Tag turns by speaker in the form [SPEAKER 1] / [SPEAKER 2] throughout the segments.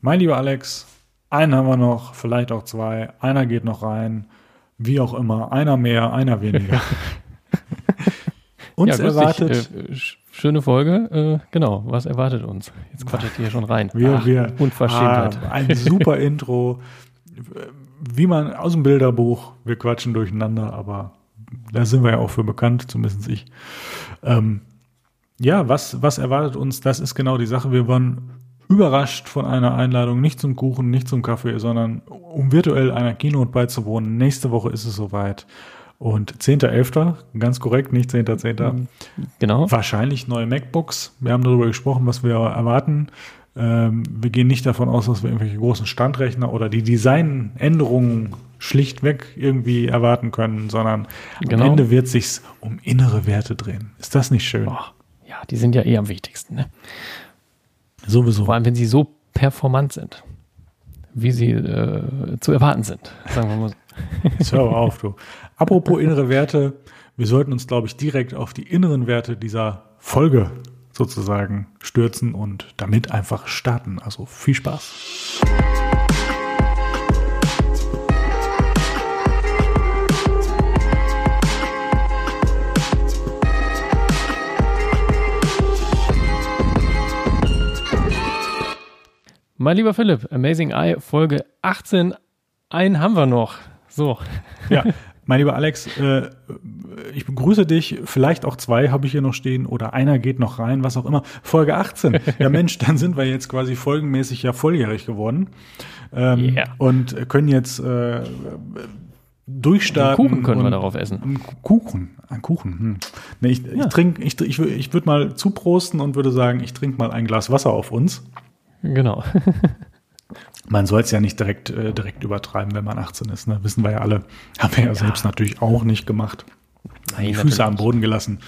[SPEAKER 1] Mein lieber Alex, einen haben wir noch, vielleicht auch zwei. Einer geht noch rein. Wie auch immer. Einer mehr, einer weniger.
[SPEAKER 2] uns ja, erwartet. Äh, schöne Folge. Äh, genau, was erwartet uns? Jetzt quatschet ihr schon rein.
[SPEAKER 1] Wir,
[SPEAKER 2] Ach,
[SPEAKER 1] wir,
[SPEAKER 2] Unverschämtheit.
[SPEAKER 1] Ah, ein super Intro. Wie man aus dem Bilderbuch. Wir quatschen durcheinander, aber da sind wir ja auch für bekannt, zumindest ich. Ähm, ja, was, was erwartet uns? Das ist genau die Sache. Wir waren überrascht von einer Einladung, nicht zum Kuchen, nicht zum Kaffee, sondern um virtuell einer Keynote beizuwohnen. Nächste Woche ist es soweit. Und 10.11., ganz korrekt, nicht 10.10.
[SPEAKER 2] Genau.
[SPEAKER 1] Wahrscheinlich neue MacBooks. Wir haben darüber gesprochen, was wir erwarten. Ähm, wir gehen nicht davon aus, dass wir irgendwelche großen Standrechner oder die Designänderungen schlichtweg irgendwie erwarten können, sondern genau. am Ende wird sich's um innere Werte drehen. Ist das nicht schön? Boah.
[SPEAKER 2] Ja, die sind ja eh am wichtigsten. Ne?
[SPEAKER 1] Sowieso.
[SPEAKER 2] Vor allem, wenn sie so performant sind, wie sie äh, zu erwarten sind. Sagen wir mal so.
[SPEAKER 1] Hör auf, du. Apropos innere Werte, wir sollten uns, glaube ich, direkt auf die inneren Werte dieser Folge sozusagen stürzen und damit einfach starten. Also viel Spaß.
[SPEAKER 2] Mein lieber Philipp, Amazing Eye, Folge 18. Einen haben wir noch. So.
[SPEAKER 1] Ja, mein lieber Alex, äh, ich begrüße dich. Vielleicht auch zwei habe ich hier noch stehen oder einer geht noch rein, was auch immer. Folge 18. Ja, Mensch, dann sind wir jetzt quasi folgenmäßig ja volljährig geworden. Ähm, yeah. Und können jetzt äh, durchstarten.
[SPEAKER 2] Einen Kuchen können wir darauf essen.
[SPEAKER 1] Kuchen, ein Kuchen. Hm. Nee, ich, ja. ich trinke, ich, ich, ich würde mal zuprosten und würde sagen, ich trinke mal ein Glas Wasser auf uns.
[SPEAKER 2] Genau.
[SPEAKER 1] man soll es ja nicht direkt, äh, direkt übertreiben, wenn man 18 ist. Ne? Wissen wir ja alle. Haben wir ja, ja. selbst natürlich auch nicht gemacht. Nein, die Füße am Boden gelassen.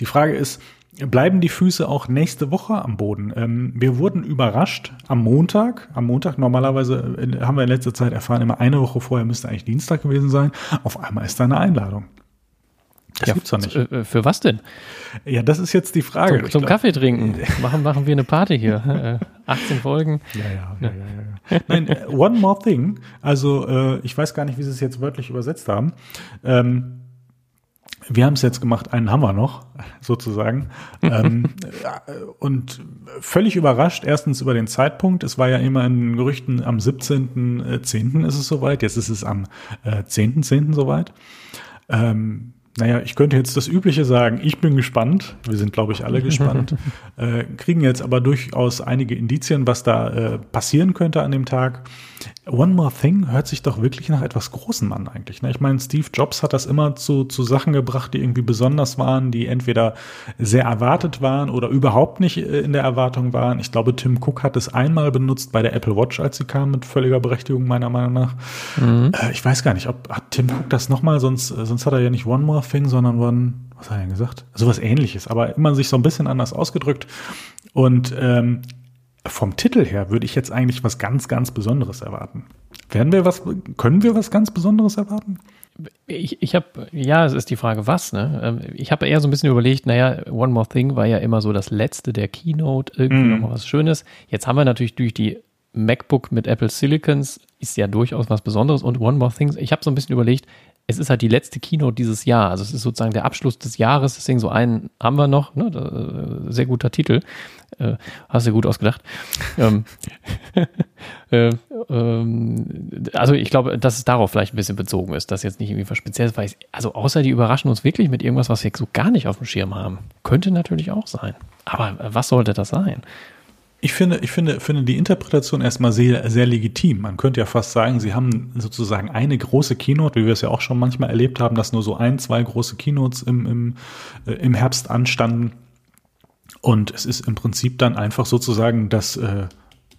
[SPEAKER 1] Die Frage ist, bleiben die Füße auch nächste Woche am Boden? Ähm, wir wurden überrascht am Montag. Am Montag, normalerweise äh, haben wir in letzter Zeit erfahren, immer eine Woche vorher müsste eigentlich Dienstag gewesen sein. Auf einmal ist da eine Einladung.
[SPEAKER 2] Das ja, gibt's doch nicht. Äh, für was denn?
[SPEAKER 1] Ja, das ist jetzt die Frage.
[SPEAKER 2] Zum, zum Kaffee trinken. machen, machen wir eine Party hier. 18 äh, Folgen.
[SPEAKER 1] Ja, ja, ja, ja, ja. Nein, äh, one more thing. Also, äh, ich weiß gar nicht, wie sie es jetzt wörtlich übersetzt haben. Ähm, wir haben es jetzt gemacht, einen haben wir noch, sozusagen. ähm, und völlig überrascht, erstens über den Zeitpunkt. Es war ja immer in Gerüchten, am 17.10. ist es soweit. Jetzt ist es am äh, 10.10. .10. soweit. Ähm, naja, ich könnte jetzt das Übliche sagen. Ich bin gespannt. Wir sind, glaube ich, alle gespannt. äh, kriegen jetzt aber durchaus einige Indizien, was da äh, passieren könnte an dem Tag. One More Thing hört sich doch wirklich nach etwas Großem an eigentlich. Ne? Ich meine, Steve Jobs hat das immer zu, zu Sachen gebracht, die irgendwie besonders waren, die entweder sehr erwartet waren oder überhaupt nicht äh, in der Erwartung waren. Ich glaube, Tim Cook hat es einmal benutzt bei der Apple Watch, als sie kam, mit völliger Berechtigung meiner Meinung nach. Mhm. Äh, ich weiß gar nicht, ob hat Tim Cook das nochmal, sonst, äh, sonst hat er ja nicht One More Thing, sondern One, was hat er denn gesagt? Sowas ähnliches, aber immer sich so ein bisschen anders ausgedrückt. Und ähm, vom Titel her würde ich jetzt eigentlich was ganz, ganz Besonderes erwarten. Werden wir was, können wir was ganz Besonderes erwarten?
[SPEAKER 2] Ich, ich habe, ja, es ist die Frage, was, ne? Ähm, ich habe eher so ein bisschen überlegt, naja, One More Thing war ja immer so das letzte der Keynote, irgendwie mm. nochmal was Schönes. Jetzt haben wir natürlich durch die MacBook mit Apple Silicons, ist ja durchaus was Besonderes und One More Thing, ich habe so ein bisschen überlegt, es ist halt die letzte Keynote dieses Jahr. Also es ist sozusagen der Abschluss des Jahres. Deswegen so einen haben wir noch. Ne? Sehr guter Titel. Äh, hast du gut ausgedacht. ähm, äh, ähm, also ich glaube, dass es darauf vielleicht ein bisschen bezogen ist, dass jetzt nicht irgendwie was Spezielles weiß. Also außer die überraschen uns wirklich mit irgendwas, was wir so gar nicht auf dem Schirm haben. Könnte natürlich auch sein. Aber was sollte das sein?
[SPEAKER 1] Ich finde, ich finde, finde die Interpretation erstmal sehr, sehr legitim. Man könnte ja fast sagen, sie haben sozusagen eine große Keynote, wie wir es ja auch schon manchmal erlebt haben, dass nur so ein, zwei große Keynotes im, im, äh, im Herbst anstanden. Und es ist im Prinzip dann einfach sozusagen das, äh,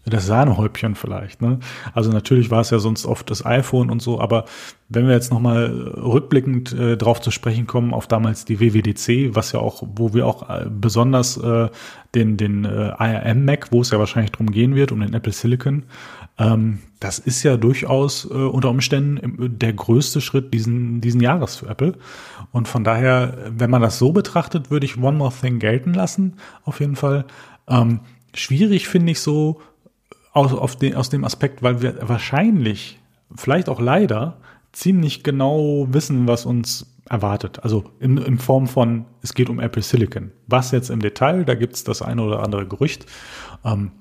[SPEAKER 1] das Sahnehäubchen vielleicht. Ne? Also natürlich war es ja sonst oft das iPhone und so, aber wenn wir jetzt nochmal rückblickend äh, drauf zu sprechen kommen, auf damals die WWDC, was ja auch, wo wir auch äh, besonders äh, den, den äh, ARM Mac, wo es ja wahrscheinlich drum gehen wird, um den Apple Silicon, das ist ja durchaus äh, unter Umständen der größte Schritt diesen, diesen Jahres für Apple. Und von daher, wenn man das so betrachtet, würde ich One More Thing gelten lassen, auf jeden Fall. Ähm, schwierig finde ich so, aus, den, aus dem Aspekt, weil wir wahrscheinlich, vielleicht auch leider, ziemlich genau wissen, was uns erwartet. Also in, in Form von, es geht um Apple Silicon. Was jetzt im Detail, da gibt es das eine oder andere Gerücht. Ähm,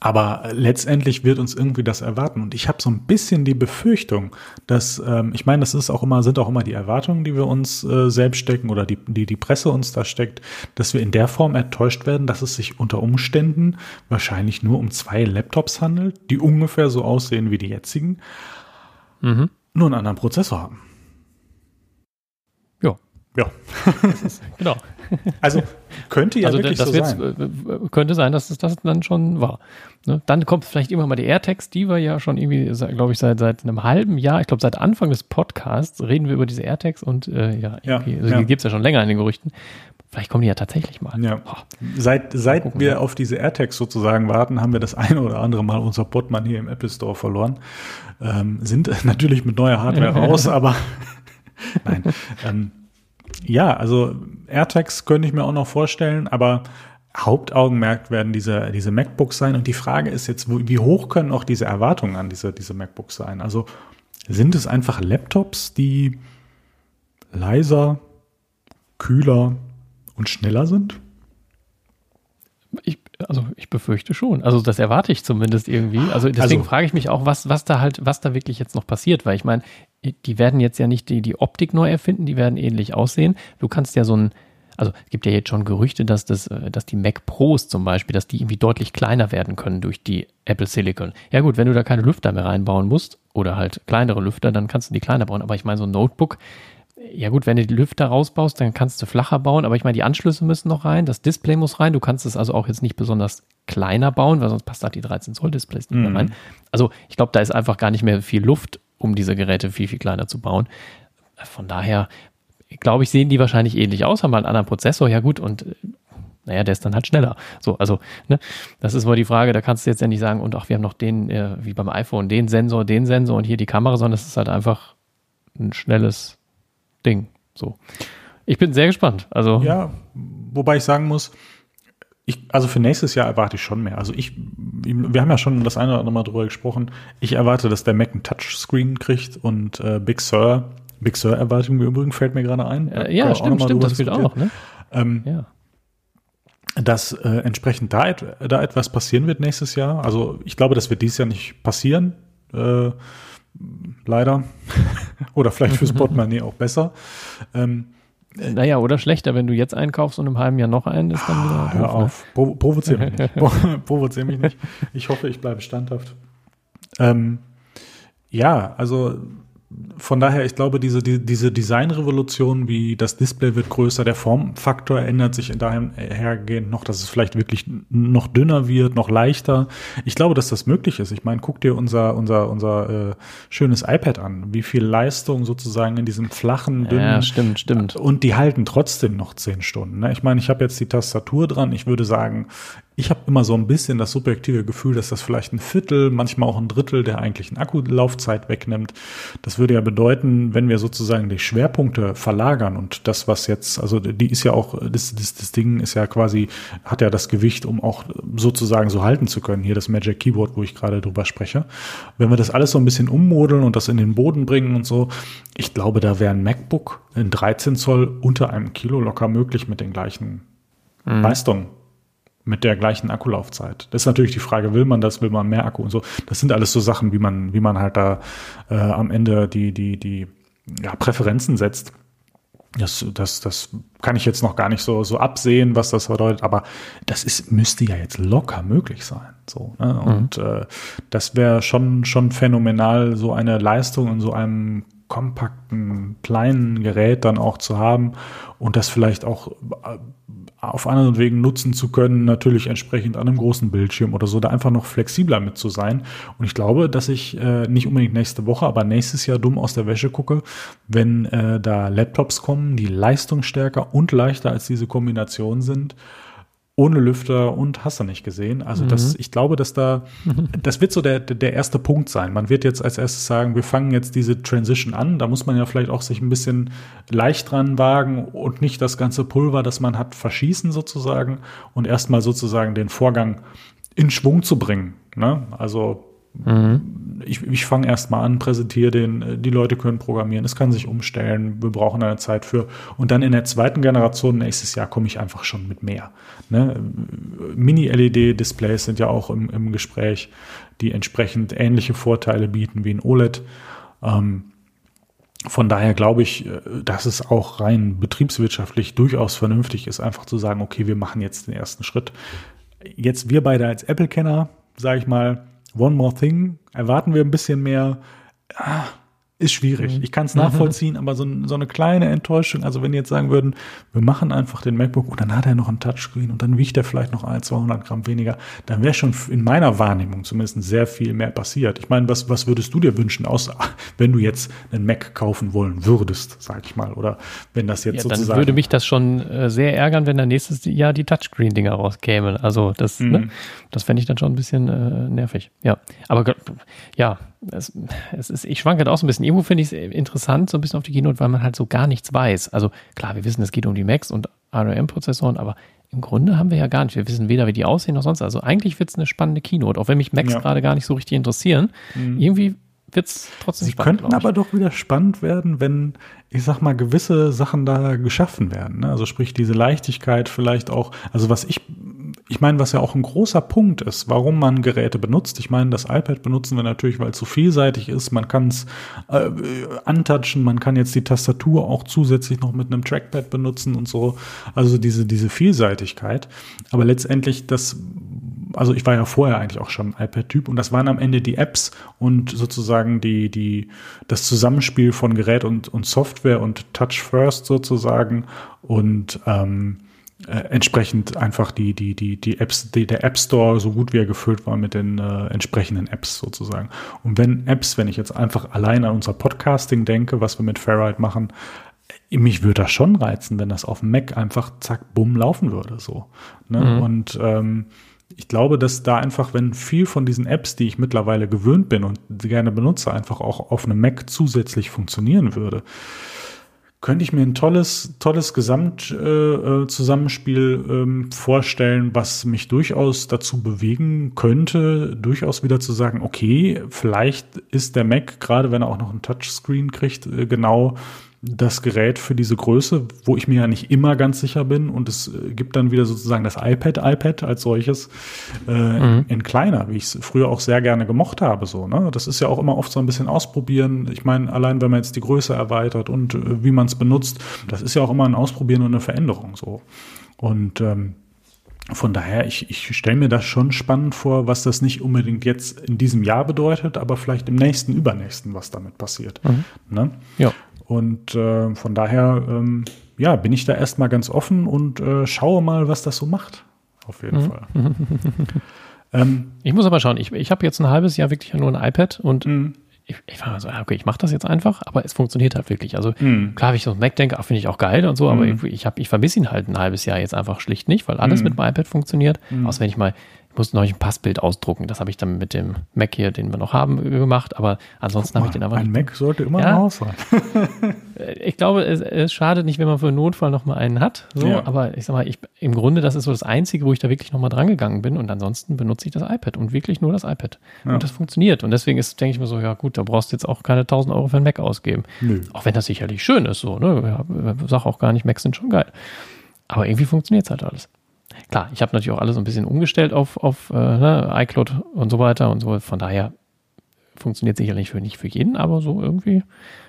[SPEAKER 1] aber letztendlich wird uns irgendwie das erwarten. Und ich habe so ein bisschen die Befürchtung, dass, ähm, ich meine, das ist auch immer, sind auch immer die Erwartungen, die wir uns äh, selbst stecken oder die, die die Presse uns da steckt, dass wir in der Form enttäuscht werden, dass es sich unter Umständen wahrscheinlich nur um zwei Laptops handelt, die ungefähr so aussehen wie die jetzigen, mhm. nur einen anderen Prozessor haben.
[SPEAKER 2] Ja. Genau.
[SPEAKER 1] Also könnte ja
[SPEAKER 2] also
[SPEAKER 1] wirklich
[SPEAKER 2] das
[SPEAKER 1] so sein.
[SPEAKER 2] Äh, könnte sein, dass es das dann schon war. Ne? Dann kommt vielleicht immer mal die AirTags, die wir ja schon irgendwie, glaube ich, seit, seit einem halben Jahr, ich glaube seit Anfang des Podcasts reden wir über diese AirTags und äh, ja,
[SPEAKER 1] Ja,
[SPEAKER 2] also
[SPEAKER 1] ja.
[SPEAKER 2] die gibt es ja schon länger in den Gerüchten. Vielleicht kommen die ja tatsächlich mal.
[SPEAKER 1] Ja.
[SPEAKER 2] Boah.
[SPEAKER 1] Seit, seit
[SPEAKER 2] gucken,
[SPEAKER 1] wir
[SPEAKER 2] ja.
[SPEAKER 1] auf diese AirTags sozusagen warten, haben wir das eine oder andere Mal unser Portemann hier im Apple Store verloren. Ähm, sind natürlich mit neuer Hardware raus, aber nein. Ähm, ja, also AirTags könnte ich mir auch noch vorstellen, aber Hauptaugenmerk werden diese, diese MacBooks sein. Und die Frage ist jetzt, wie hoch können auch diese Erwartungen an diese, diese MacBooks sein? Also sind es einfach Laptops, die leiser, kühler und schneller sind?
[SPEAKER 2] Ich, also ich befürchte schon. Also das erwarte ich zumindest irgendwie. Also deswegen
[SPEAKER 1] Also-
[SPEAKER 2] frage ich mich auch, was, was da halt, was da wirklich jetzt noch passiert, weil ich meine, die werden jetzt ja nicht die, die Optik neu erfinden, die werden ähnlich aussehen. Du kannst ja so ein, also es gibt ja jetzt schon Gerüchte, dass das, äh, dass die Mac Pros zum Beispiel, dass die irgendwie deutlich kleiner werden können durch die Apple Silicon. Ja gut, wenn du da keine Lüfter mehr reinbauen musst oder halt kleinere Lüfter, dann kannst du die kleiner bauen. Aber ich meine, so ein Notebook, ja gut, wenn du die Lüfter rausbaust, dann kannst du flacher bauen, aber ich meine, die Anschlüsse müssen noch rein, das Display muss rein, du kannst es also auch jetzt nicht besonders kleiner bauen, weil sonst passt da die 13 Zoll Displays nicht
[SPEAKER 1] Mhm.
[SPEAKER 2] mehr rein. Also ich glaube, da ist einfach gar nicht mehr viel Luft, um diese Geräte viel, viel kleiner zu bauen. Von daher, glaube ich, sehen die wahrscheinlich ähnlich aus, haben halt einen anderen Prozessor, ja gut, und äh, naja, der ist dann halt schneller. So, also, ne, das ist wohl die Frage, da kannst du jetzt ja nicht sagen, und ach, wir haben noch den, äh, wie beim iPhone, den Sensor, den Sensor und hier die Kamera, sondern es ist halt einfach ein schnelles Ding. So. Ich bin sehr gespannt. Also,
[SPEAKER 1] Ja, wobei ich sagen muss, ich, also für nächstes Jahr erwarte ich schon mehr. Also ich, wir haben ja schon das eine oder andere Mal drüber gesprochen. Ich erwarte, dass der Mac ein Touchscreen kriegt und äh, Big Sur, Big Sur erwarte ich im Übrigen, fällt mir gerade ein.
[SPEAKER 2] äh, ja, stimmt, stimmt, das spielt auch noch, ne?
[SPEAKER 1] Ähm,
[SPEAKER 2] Ja.
[SPEAKER 1] dass äh, entsprechend da, et, da etwas passieren wird nächstes Jahr. Also ich glaube, das wird dieses Jahr nicht passieren. Äh, leider. Oder vielleicht fürs Portemonnaie auch besser. Ähm,
[SPEAKER 2] Naja, oder schlechter, wenn du jetzt einkaufst und im halben Jahr noch einen, ist dann wieder.
[SPEAKER 1] Ah, Hör
[SPEAKER 2] doof, ne?
[SPEAKER 1] auf, Pro provozier mich nicht. Pro provozier mich nicht. Ich hoffe, ich bleibe standhaft. Ähm, ja, also von daher, ich glaube, diese, die, diese Designrevolution, wie das Display wird größer, der Formfaktor ändert sich dahergehend noch, dass es vielleicht wirklich noch dünner wird, noch leichter. Ich glaube, dass das möglich ist. Ich meine, guck dir unser, unser, unser äh, schönes iPad an, wie viel Leistung sozusagen in diesem flachen, dünnen
[SPEAKER 2] Ja, stimmt, stimmt.
[SPEAKER 1] und die halten trotzdem noch zehn Stunden. Ne? Ich meine, ich habe jetzt die Tastatur dran. Ich würde sagen, ich habe immer so ein bisschen das subjektive Gefühl, dass das vielleicht ein Viertel, manchmal auch ein Drittel der eigentlichen Akkulaufzeit wegnimmt. Das würde ja bedeuten, wenn wir sozusagen die Schwerpunkte verlagern und das, was jetzt, also die ist ja auch, das, das, das Ding ist ja quasi, hat ja das Gewicht, um auch sozusagen so halten zu können. Hier das Magic Keyboard, wo ich gerade drüber spreche. Wenn wir das alles so ein bisschen ummodeln und das in den Boden bringen und so, ich glaube, da wäre ein MacBook in 13 Zoll unter einem Kilo locker möglich mit den gleichen Leistungen mit der gleichen Akkulaufzeit. Das ist natürlich die Frage, will man das, will man mehr Akku und so. Das sind alles so Sachen, wie man, wie man halt da äh, am Ende die, die, die ja, Präferenzen setzt. Das, das, das kann ich jetzt noch gar nicht so, so absehen, was das bedeutet, aber das ist, müsste ja jetzt locker möglich sein. So, ne? Und äh, das wäre schon, schon phänomenal, so eine Leistung in so einem kompakten, kleinen Gerät dann auch zu haben und das vielleicht auch äh, auf anderen Wegen nutzen zu können, natürlich entsprechend an einem großen Bildschirm oder so, da einfach noch flexibler mit zu sein. Und ich glaube, dass ich äh, nicht unbedingt nächste Woche, aber nächstes Jahr dumm aus der Wäsche gucke, wenn äh, da Laptops kommen, die leistungsstärker und leichter als diese Kombination sind, ohne Lüfter und hast du nicht gesehen. Also das, ich glaube, dass da, das wird so der, der erste Punkt sein. Man wird jetzt als erstes sagen, wir fangen jetzt diese Transition an. Da muss man ja vielleicht auch sich ein bisschen leicht dran wagen und nicht das ganze Pulver, das man hat, verschießen sozusagen und erstmal sozusagen den Vorgang in Schwung zu bringen. Ne? Also mhm. ich, ich fange erst mal an, präsentiere den, die Leute können programmieren, es kann sich umstellen, wir brauchen eine Zeit für. Und dann in der zweiten Generation nächstes Jahr komme ich einfach schon mit mehr. Ne? Mini-LED-Displays sind ja auch im, im Gespräch, die entsprechend ähnliche Vorteile bieten wie ein OLED. Ähm, von daher glaube ich, äh, dass es auch rein betriebswirtschaftlich durchaus vernünftig ist, einfach zu sagen, okay, wir machen jetzt den ersten Schritt. Jetzt wir beide als Apple-Kenner, sage ich mal, One More Thing, erwarten wir ein bisschen mehr. Ah, ist schwierig. Mhm. Ich kann es nachvollziehen, aber so, so, eine kleine Enttäuschung, also wenn die jetzt sagen würden, wir machen einfach den MacBook und dann hat er noch ein Touchscreen und dann wiegt er vielleicht noch ein, 200 Gramm weniger, dann wäre schon in meiner Wahrnehmung zumindest sehr viel mehr passiert. Ich meine, was, was würdest du dir wünschen, außer wenn du jetzt einen Mac kaufen wollen würdest, sag ich mal, oder wenn das jetzt ja, sozusagen...
[SPEAKER 2] Dann würde mich das schon äh, sehr ärgern, wenn dann nächstes Jahr die Touchscreen-Dinger rauskämen. Also das, mhm. ne, das fände ich dann schon ein bisschen äh, nervig. Ja, aber ja, es, es ist, ich schwanke da auch so ein bisschen. Irgendwo finde ich es interessant, so ein bisschen auf die Keynote, weil man halt so gar nichts weiß. Also klar, wir wissen, es geht um die Macs und ARM-Prozessoren, aber im Grunde haben wir ja gar nicht. Wir wissen weder, wie die aussehen noch sonst. Also eigentlich wird es eine spannende Keynote, auch wenn mich Macs ja. gerade gar nicht so richtig interessieren. Mhm. Irgendwie wird es trotzdem
[SPEAKER 1] Sie spannend. Sie könnten aber doch wieder spannend werden, wenn, ich sag mal, gewisse Sachen da geschaffen werden. Ne? Also sprich diese Leichtigkeit vielleicht auch, also was ich ich meine, was ja auch ein großer Punkt ist, warum man Geräte benutzt. Ich meine, das iPad benutzen wir natürlich, weil es so vielseitig ist. Man kann es äh, antatschen, man kann jetzt die Tastatur auch zusätzlich noch mit einem Trackpad benutzen und so. Also diese, diese Vielseitigkeit. Aber letztendlich das, also ich war ja vorher eigentlich auch schon iPad-Typ und das waren am Ende die Apps und sozusagen die, die, das Zusammenspiel von Gerät und, und Software und Touch First sozusagen und ähm, äh, entsprechend einfach die, die, die, die Apps, die, der App Store so gut wie er gefüllt war mit den äh, entsprechenden Apps sozusagen. Und wenn Apps, wenn ich jetzt einfach allein an unser Podcasting denke, was wir mit Fairride machen, äh, mich würde das schon reizen, wenn das auf dem Mac einfach zack, bumm laufen würde. So. Ne? Mhm. Und ähm, ich glaube, dass da einfach, wenn viel von diesen Apps, die ich mittlerweile gewöhnt bin und gerne benutze, einfach auch auf einem Mac zusätzlich funktionieren würde, könnte ich mir ein tolles, tolles Gesamtzusammenspiel äh, äh ähm, vorstellen, was mich durchaus dazu bewegen könnte, durchaus wieder zu sagen, okay, vielleicht ist der Mac, gerade wenn er auch noch ein Touchscreen kriegt, äh, genau das Gerät für diese Größe, wo ich mir ja nicht immer ganz sicher bin. Und es äh, gibt dann wieder sozusagen das iPad, iPad als solches äh, mhm. in kleiner, wie ich es früher auch sehr gerne gemocht habe. So, ne? Das ist ja auch immer oft so ein bisschen ausprobieren. Ich meine, allein wenn man jetzt die Größe erweitert und äh, wie man es benutzt, das ist ja auch immer ein Ausprobieren und eine Veränderung. So. Und ähm, von daher, ich, ich stelle mir das schon spannend vor, was das nicht unbedingt jetzt in diesem Jahr bedeutet, aber vielleicht im nächsten, übernächsten, was damit passiert. Mhm. Ne?
[SPEAKER 2] Ja.
[SPEAKER 1] Und äh, von daher, ähm, ja, bin ich da erstmal ganz offen und äh, schaue mal, was das so macht. Auf jeden mhm. Fall.
[SPEAKER 2] ähm, ich muss aber schauen, ich, ich habe jetzt ein halbes Jahr wirklich nur ein iPad und mhm. ich, ich war so, okay, ich mache das jetzt einfach, aber es funktioniert halt wirklich. Also mhm. klar, wenn ich so Mac denke, finde ich auch geil und so, aber mhm. ich, ich, ich vermisse ihn halt ein halbes Jahr jetzt einfach schlicht nicht, weil alles mhm. mit dem iPad funktioniert. Außer wenn ich mal musste noch ein Passbild ausdrucken. Das habe ich dann mit dem Mac hier, den wir noch haben, gemacht. Aber ansonsten habe ich den aber
[SPEAKER 1] Ein Mac sollte immer ja, im sein.
[SPEAKER 2] ich glaube, es, es, schadet nicht, wenn man für einen Notfall noch mal einen hat. So, ja. aber ich sag mal, ich, im Grunde, das ist so das Einzige, wo ich da wirklich noch mal dran gegangen bin. Und ansonsten benutze ich das iPad und wirklich nur das iPad. Ja. Und das funktioniert. Und deswegen ist, denke ich mir so, ja gut, da brauchst du jetzt auch keine 1000 Euro für einen Mac ausgeben. Nö. Auch wenn das sicherlich schön ist, so, ne? Ja, sag auch gar nicht, Macs sind schon geil. Aber irgendwie funktioniert es halt alles. Klar, ich habe natürlich auch alles so ein bisschen umgestellt auf, auf äh, ne, iCloud und so weiter und so. Von daher funktioniert sicherlich für nicht für jeden, aber so irgendwie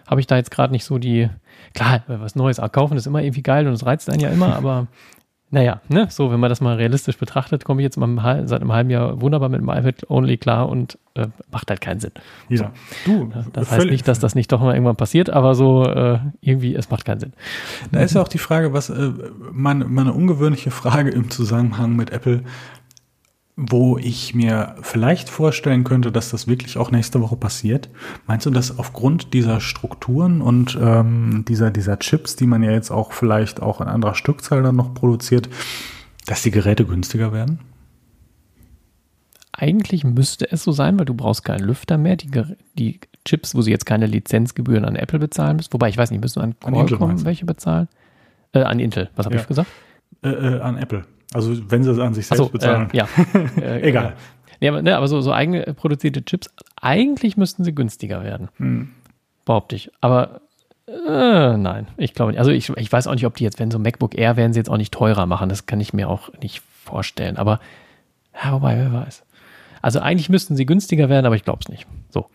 [SPEAKER 2] habe ich da jetzt gerade nicht so die. Klar, was Neues kaufen ist immer irgendwie geil und es reizt einen ja immer, aber naja, ne, so, wenn man das mal realistisch betrachtet, komme ich jetzt mal seit einem halben Jahr wunderbar mit dem iPad Only klar und äh, macht halt keinen Sinn.
[SPEAKER 1] Ja.
[SPEAKER 2] So. Du, das heißt nicht, dass das nicht doch mal irgendwann passiert, aber so äh, irgendwie, es macht keinen Sinn.
[SPEAKER 1] Da ist ja auch die Frage, was äh, meine, meine ungewöhnliche Frage im Zusammenhang mit Apple, wo ich mir vielleicht vorstellen könnte, dass das wirklich auch nächste Woche passiert. Meinst du, dass aufgrund dieser Strukturen und ähm, dieser, dieser Chips, die man ja jetzt auch vielleicht auch in anderer Stückzahl dann noch produziert, dass die Geräte günstiger werden?
[SPEAKER 2] Eigentlich müsste es so sein, weil du brauchst keinen Lüfter mehr. Die, die Chips, wo sie jetzt keine Lizenzgebühren an Apple bezahlen müssen, wobei ich weiß nicht, müssen an Qualcomm an welche bezahlen? Äh, an Intel, was habe ja. ich gesagt?
[SPEAKER 1] Äh, äh, an Apple. Also wenn sie es an sich selbst so, bezahlen.
[SPEAKER 2] Äh, ja.
[SPEAKER 1] Egal.
[SPEAKER 2] Nee, aber, ne, aber so, so eigene produzierte Chips, eigentlich müssten sie günstiger werden. Hm. Behaupte ich. Aber äh, nein, ich glaube nicht. Also ich, ich weiß auch nicht, ob die jetzt, wenn so MacBook Air, werden sie jetzt auch nicht teurer machen. Das kann ich mir auch nicht vorstellen. Aber, ja, wobei, wer weiß. Also eigentlich müssten sie günstiger werden, aber ich glaube es nicht. So.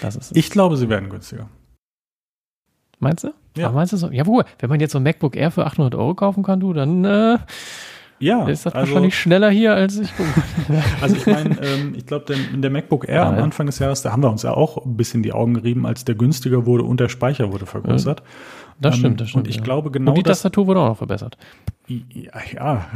[SPEAKER 1] Das ist ich glaube, sie werden günstiger.
[SPEAKER 2] Meinst du?
[SPEAKER 1] Ja.
[SPEAKER 2] Aber meinst du so? Ja, wo? Wenn man jetzt so ein MacBook Air für 800 Euro kaufen kann, du, dann äh,
[SPEAKER 1] ja,
[SPEAKER 2] ist das also, wahrscheinlich schneller hier, als ich
[SPEAKER 1] Also ich meine, ähm, ich glaube, in der MacBook Air ja, am Anfang des Jahres, da haben wir uns ja auch ein bisschen die Augen gerieben, als der günstiger wurde und der Speicher wurde vergrößert.
[SPEAKER 2] Das stimmt, das stimmt.
[SPEAKER 1] Und ich ja. glaube genau. Und
[SPEAKER 2] die Tastatur wurde auch noch verbessert.
[SPEAKER 1] Ja, ja.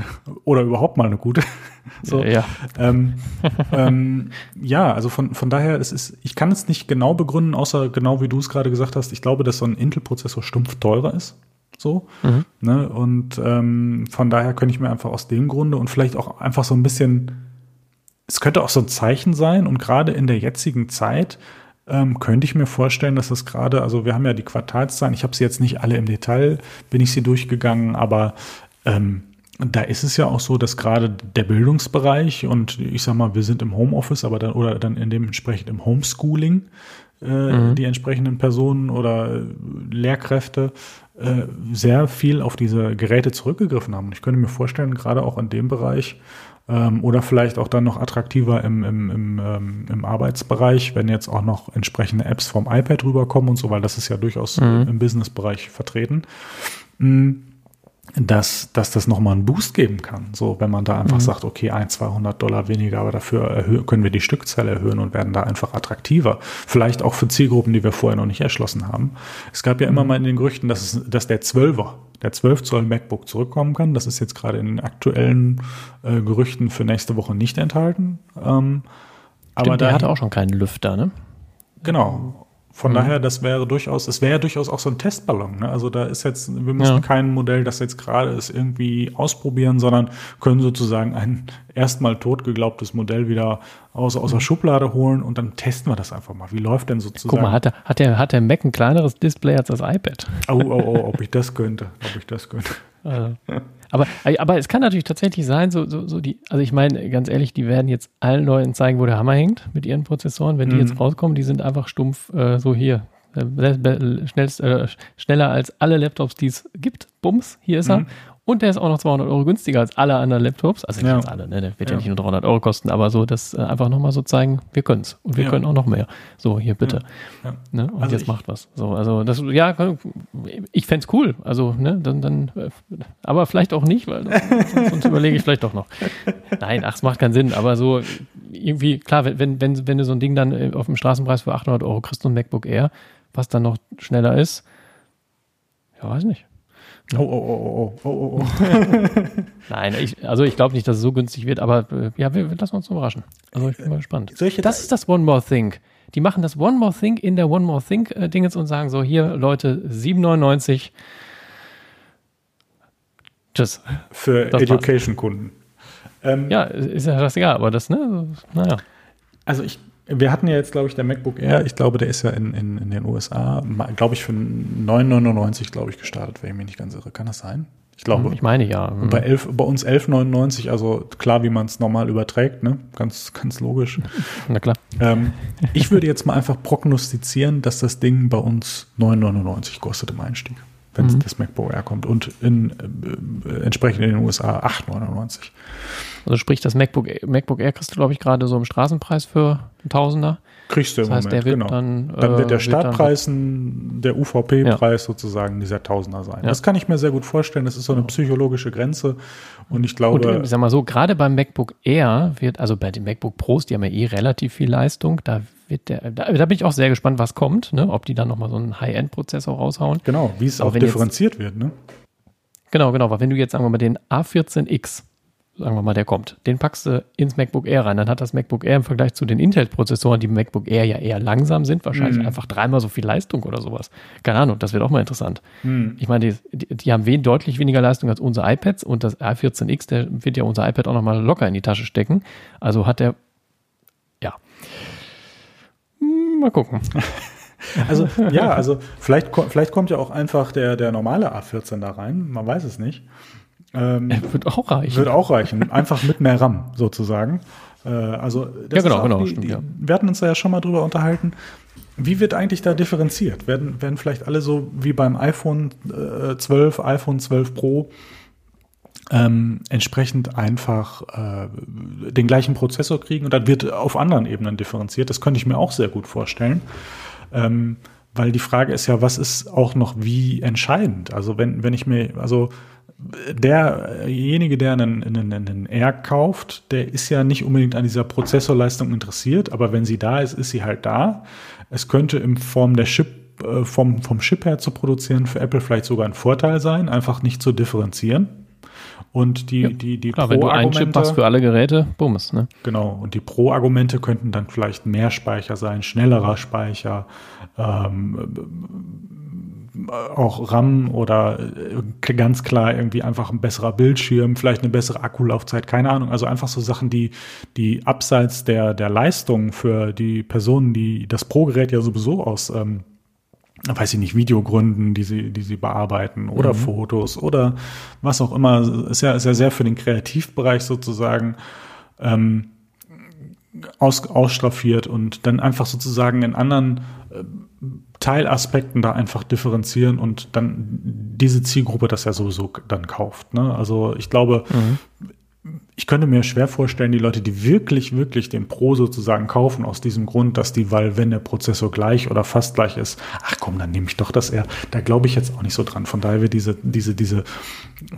[SPEAKER 1] oder überhaupt mal eine gute.
[SPEAKER 2] so, ja.
[SPEAKER 1] Ähm, ähm, ja, also von, von daher, es ist, ich kann es nicht genau begründen, außer genau wie du es gerade gesagt hast. Ich glaube, dass so ein Intel-Prozessor stumpf teurer ist. So. Mhm. Ne? Und ähm, von daher könnte ich mir einfach aus dem Grunde und vielleicht auch einfach so ein bisschen, es könnte auch so ein Zeichen sein und gerade in der jetzigen Zeit, ähm, könnte ich mir vorstellen, dass das gerade, also wir haben ja die Quartalszahlen, ich habe sie jetzt nicht alle im Detail, bin ich sie durchgegangen, aber ähm, da ist es ja auch so, dass gerade der Bildungsbereich und ich sag mal, wir sind im Homeoffice, aber dann oder dann in dementsprechend im Homeschooling mhm. die entsprechenden Personen oder Lehrkräfte äh, sehr viel auf diese Geräte zurückgegriffen haben. Und ich könnte mir vorstellen, gerade auch in dem Bereich ähm, oder vielleicht auch dann noch attraktiver im, im, im, ähm, im Arbeitsbereich, wenn jetzt auch noch entsprechende Apps vom iPad rüberkommen und so, weil das ist ja durchaus mhm. im Businessbereich vertreten. Mhm dass, dass das nochmal einen Boost geben kann. So, wenn man da einfach mhm. sagt, okay, ein, 200 Dollar weniger, aber dafür können wir die Stückzahl erhöhen und werden da einfach attraktiver. Vielleicht auch für Zielgruppen, die wir vorher noch nicht erschlossen haben. Es gab ja immer mhm. mal in den Gerüchten, dass, es, dass der 12er, der 12 Zoll MacBook zurückkommen kann. Das ist jetzt gerade in den aktuellen äh, Gerüchten für nächste Woche nicht enthalten. Ähm,
[SPEAKER 2] Stimmt, aber der hatte auch schon keinen Lüfter, ne?
[SPEAKER 1] Genau. Von mhm. daher, das wäre durchaus, es wäre ja durchaus auch so ein Testballon. Ne? Also da ist jetzt, wir müssen ja. kein Modell, das jetzt gerade ist, irgendwie ausprobieren, sondern können sozusagen ein erstmal totgeglaubtes Modell wieder aus, aus der mhm. Schublade holen und dann testen wir das einfach mal. Wie läuft denn sozusagen?
[SPEAKER 2] Guck mal, hat der, hat der, hat der Mac ein kleineres Display als das iPad?
[SPEAKER 1] Oh, oh, oh, ob ich das könnte, ob ich das könnte.
[SPEAKER 2] Also. Aber, aber es kann natürlich tatsächlich sein, so, so, so die, also ich meine, ganz ehrlich, die werden jetzt allen Leuten zeigen, wo der Hammer hängt mit ihren Prozessoren. Wenn die mhm. jetzt rauskommen, die sind einfach stumpf äh, so hier. Äh, schnellst, äh, schneller als alle Laptops, die es gibt. Bums, hier ist mhm. Und der ist auch noch 200 Euro günstiger als alle anderen Laptops. Also nicht ja. alle, ne? der wird ja. ja. nicht nur 300 Euro kosten, aber so, das äh, einfach nochmal so zeigen, wir können es. Und wir ja. können auch noch mehr. So, hier bitte. Ne? Und also jetzt macht was. So, also das, ja, ich fände es cool. Also, ne, dann, dann, äh, aber vielleicht auch nicht, weil sonst, überlege ich vielleicht doch noch. Nein, ach, es macht keinen Sinn, aber so irgendwie, klar, wenn, wenn, wenn du so ein Ding dann äh, auf dem Straßenpreis für 800 Euro kriegst, und ein MacBook Air, was dann noch schneller ist, ja, weiß nicht.
[SPEAKER 1] Oh, oh, oh, oh, oh, oh, oh.
[SPEAKER 2] Nein, ich, also ich glaube nicht, dass es so günstig wird, aber äh, ja, wir, wir lassen uns überraschen. Also ich bin mal gespannt.
[SPEAKER 1] Solche
[SPEAKER 2] das ist das One More Thing. Die machen das One More Thing in der One More Thing äh, Dingens und sagen so, hier Leute, 7,99. Tschüss.
[SPEAKER 1] Für Education-Kunden.
[SPEAKER 2] Ähm, ja, ist ja das egal, aber das, ne, naja.
[SPEAKER 1] Also ich wir hatten ja jetzt, glaube ich, der MacBook Air, ich glaube, der ist ja in, in, in den USA, glaube ich, für 9,99, glaube ich, gestartet, wenn ich mich nicht ganz irre. Kann das sein?
[SPEAKER 2] Ich glaube. Ich meine ja.
[SPEAKER 1] Und bei, 11, bei uns 11,99, also klar, wie man es normal überträgt, ne? Ganz, ganz logisch.
[SPEAKER 2] Na klar.
[SPEAKER 1] Ähm, ich würde jetzt mal einfach prognostizieren, dass das Ding bei uns 9,99 kostet im Einstieg wenn mhm. das MacBook Air kommt und in, äh, entsprechend in den USA 8,99.
[SPEAKER 2] Also sprich, das MacBook, MacBook Air kriegst du, glaube ich, gerade so im Straßenpreis für einen Tausender.
[SPEAKER 1] Kriegst du im
[SPEAKER 2] das heißt,
[SPEAKER 1] Moment,
[SPEAKER 2] der wird genau. Dann,
[SPEAKER 1] dann wird der äh, Startpreis der UVP-Preis ja. sozusagen dieser Tausender sein. Ja. Das kann ich mir sehr gut vorstellen. Das ist so eine psychologische Grenze. Und ich glaube. Und
[SPEAKER 2] ich sag mal so, gerade beim MacBook Air wird, also bei den MacBook Pros, die haben ja eh relativ viel Leistung, da wird der, da, da bin ich auch sehr gespannt, was kommt, ne? ob die dann nochmal so einen High-End-Prozessor raushauen.
[SPEAKER 1] Genau, wie es auch differenziert jetzt, wird, ne?
[SPEAKER 2] Genau, genau, weil wenn du jetzt, sagen wir mal, den A14X sagen wir mal, der kommt. Den packst du ins MacBook Air rein. Dann hat das MacBook Air im Vergleich zu den Intel-Prozessoren, die im MacBook Air ja eher langsam sind, wahrscheinlich mhm. einfach dreimal so viel Leistung oder sowas. Keine Ahnung, das wird auch mal interessant. Mhm. Ich meine, die, die, die haben wen, deutlich weniger Leistung als unsere iPads und das A14X, der wird ja unser iPad auch nochmal locker in die Tasche stecken. Also hat der, ja. Mal gucken.
[SPEAKER 1] Also ja, also vielleicht, vielleicht kommt ja auch einfach der, der normale A14 da rein, man weiß es nicht.
[SPEAKER 2] Ähm, wird auch reichen.
[SPEAKER 1] Wird auch reichen. Einfach mit mehr RAM sozusagen. Äh, also
[SPEAKER 2] ja, genau, genau.
[SPEAKER 1] Die,
[SPEAKER 2] stimmt,
[SPEAKER 1] die,
[SPEAKER 2] ja.
[SPEAKER 1] Wir hatten uns da ja schon mal drüber unterhalten. Wie wird eigentlich da differenziert? Werden, werden vielleicht alle so wie beim iPhone äh, 12, iPhone 12 Pro ähm, entsprechend einfach äh, den gleichen Prozessor kriegen und dann wird auf anderen Ebenen differenziert. Das könnte ich mir auch sehr gut vorstellen. Ähm, weil die Frage ist ja, was ist auch noch wie entscheidend? Also wenn, wenn ich mir, also derjenige, der einen, einen, einen R kauft, der ist ja nicht unbedingt an dieser Prozessorleistung interessiert, aber wenn sie da ist, ist sie halt da. Es könnte in Form der Chip, äh, vom, vom Chip her zu produzieren für Apple vielleicht sogar ein Vorteil sein, einfach nicht zu differenzieren. Und die, ja, die, die
[SPEAKER 2] klar, wenn du einen Chip hast für alle Geräte, bums, ne?
[SPEAKER 1] Genau. Und die Pro-Argumente könnten dann vielleicht mehr Speicher sein, schnellerer Speicher, ähm, auch RAM oder äh, ganz klar irgendwie einfach ein besserer Bildschirm, vielleicht eine bessere Akkulaufzeit, keine Ahnung. Also einfach so Sachen, die, die abseits der, der Leistung für die Personen, die das Pro-Gerät ja sowieso aus ähm, weiß ich nicht, Videogründen, die sie, die sie bearbeiten oder mhm. Fotos oder was auch immer. Ist ja, ist ja sehr für den Kreativbereich sozusagen ähm, aus, ausstraffiert und dann einfach sozusagen in anderen äh, Teilaspekten da einfach differenzieren und dann diese Zielgruppe das ja sowieso dann kauft. Ne? Also ich glaube, mhm ich könnte mir schwer vorstellen, die Leute, die wirklich, wirklich den Pro sozusagen kaufen, aus diesem Grund, dass die, weil wenn der Prozessor gleich oder fast gleich ist, ach komm, dann nehme ich doch das R. Da glaube ich jetzt auch nicht so dran. Von daher wird diese, diese, diese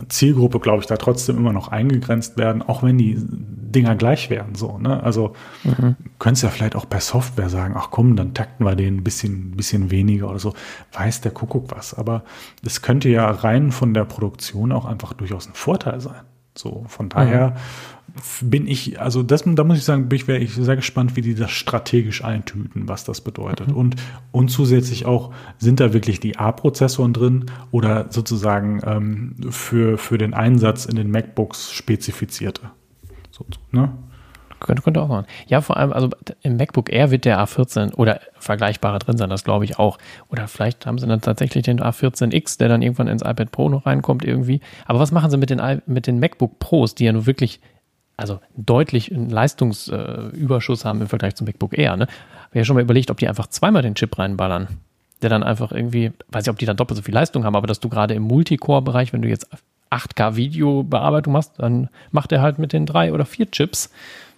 [SPEAKER 1] Zielgruppe, glaube ich, da trotzdem immer noch eingegrenzt werden, auch wenn die Dinger gleich wären. So, ne? Also mhm. könntest ja vielleicht auch per Software sagen, ach komm, dann takten wir den ein bisschen, bisschen weniger oder so. Weiß der Kuckuck was. Aber es könnte ja rein von der Produktion auch einfach durchaus ein Vorteil sein. So, von daher mhm. bin ich, also das, da muss ich sagen, bin ich, wäre ich sehr gespannt, wie die das strategisch eintüten, was das bedeutet. Mhm. Und, und zusätzlich auch, sind da wirklich die A-Prozessoren drin oder sozusagen ähm, für, für den Einsatz in den MacBooks spezifizierte? So, ne?
[SPEAKER 2] Könnte, könnte auch sein. Ja, vor allem, also im MacBook Air wird der A14 oder vergleichbare drin sein, das glaube ich auch. Oder vielleicht haben sie dann tatsächlich den A14X, der dann irgendwann ins iPad Pro noch reinkommt irgendwie. Aber was machen sie mit den, mit den MacBook Pros, die ja nur wirklich, also deutlich einen Leistungsüberschuss haben im Vergleich zum MacBook Air, ne? Habe ja schon mal überlegt, ob die einfach zweimal den Chip reinballern. Der dann einfach irgendwie, weiß ich, ob die dann doppelt so viel Leistung haben, aber dass du gerade im Multicore-Bereich, wenn du jetzt 8K Videobearbeitung machst, dann macht er halt mit den drei oder vier Chips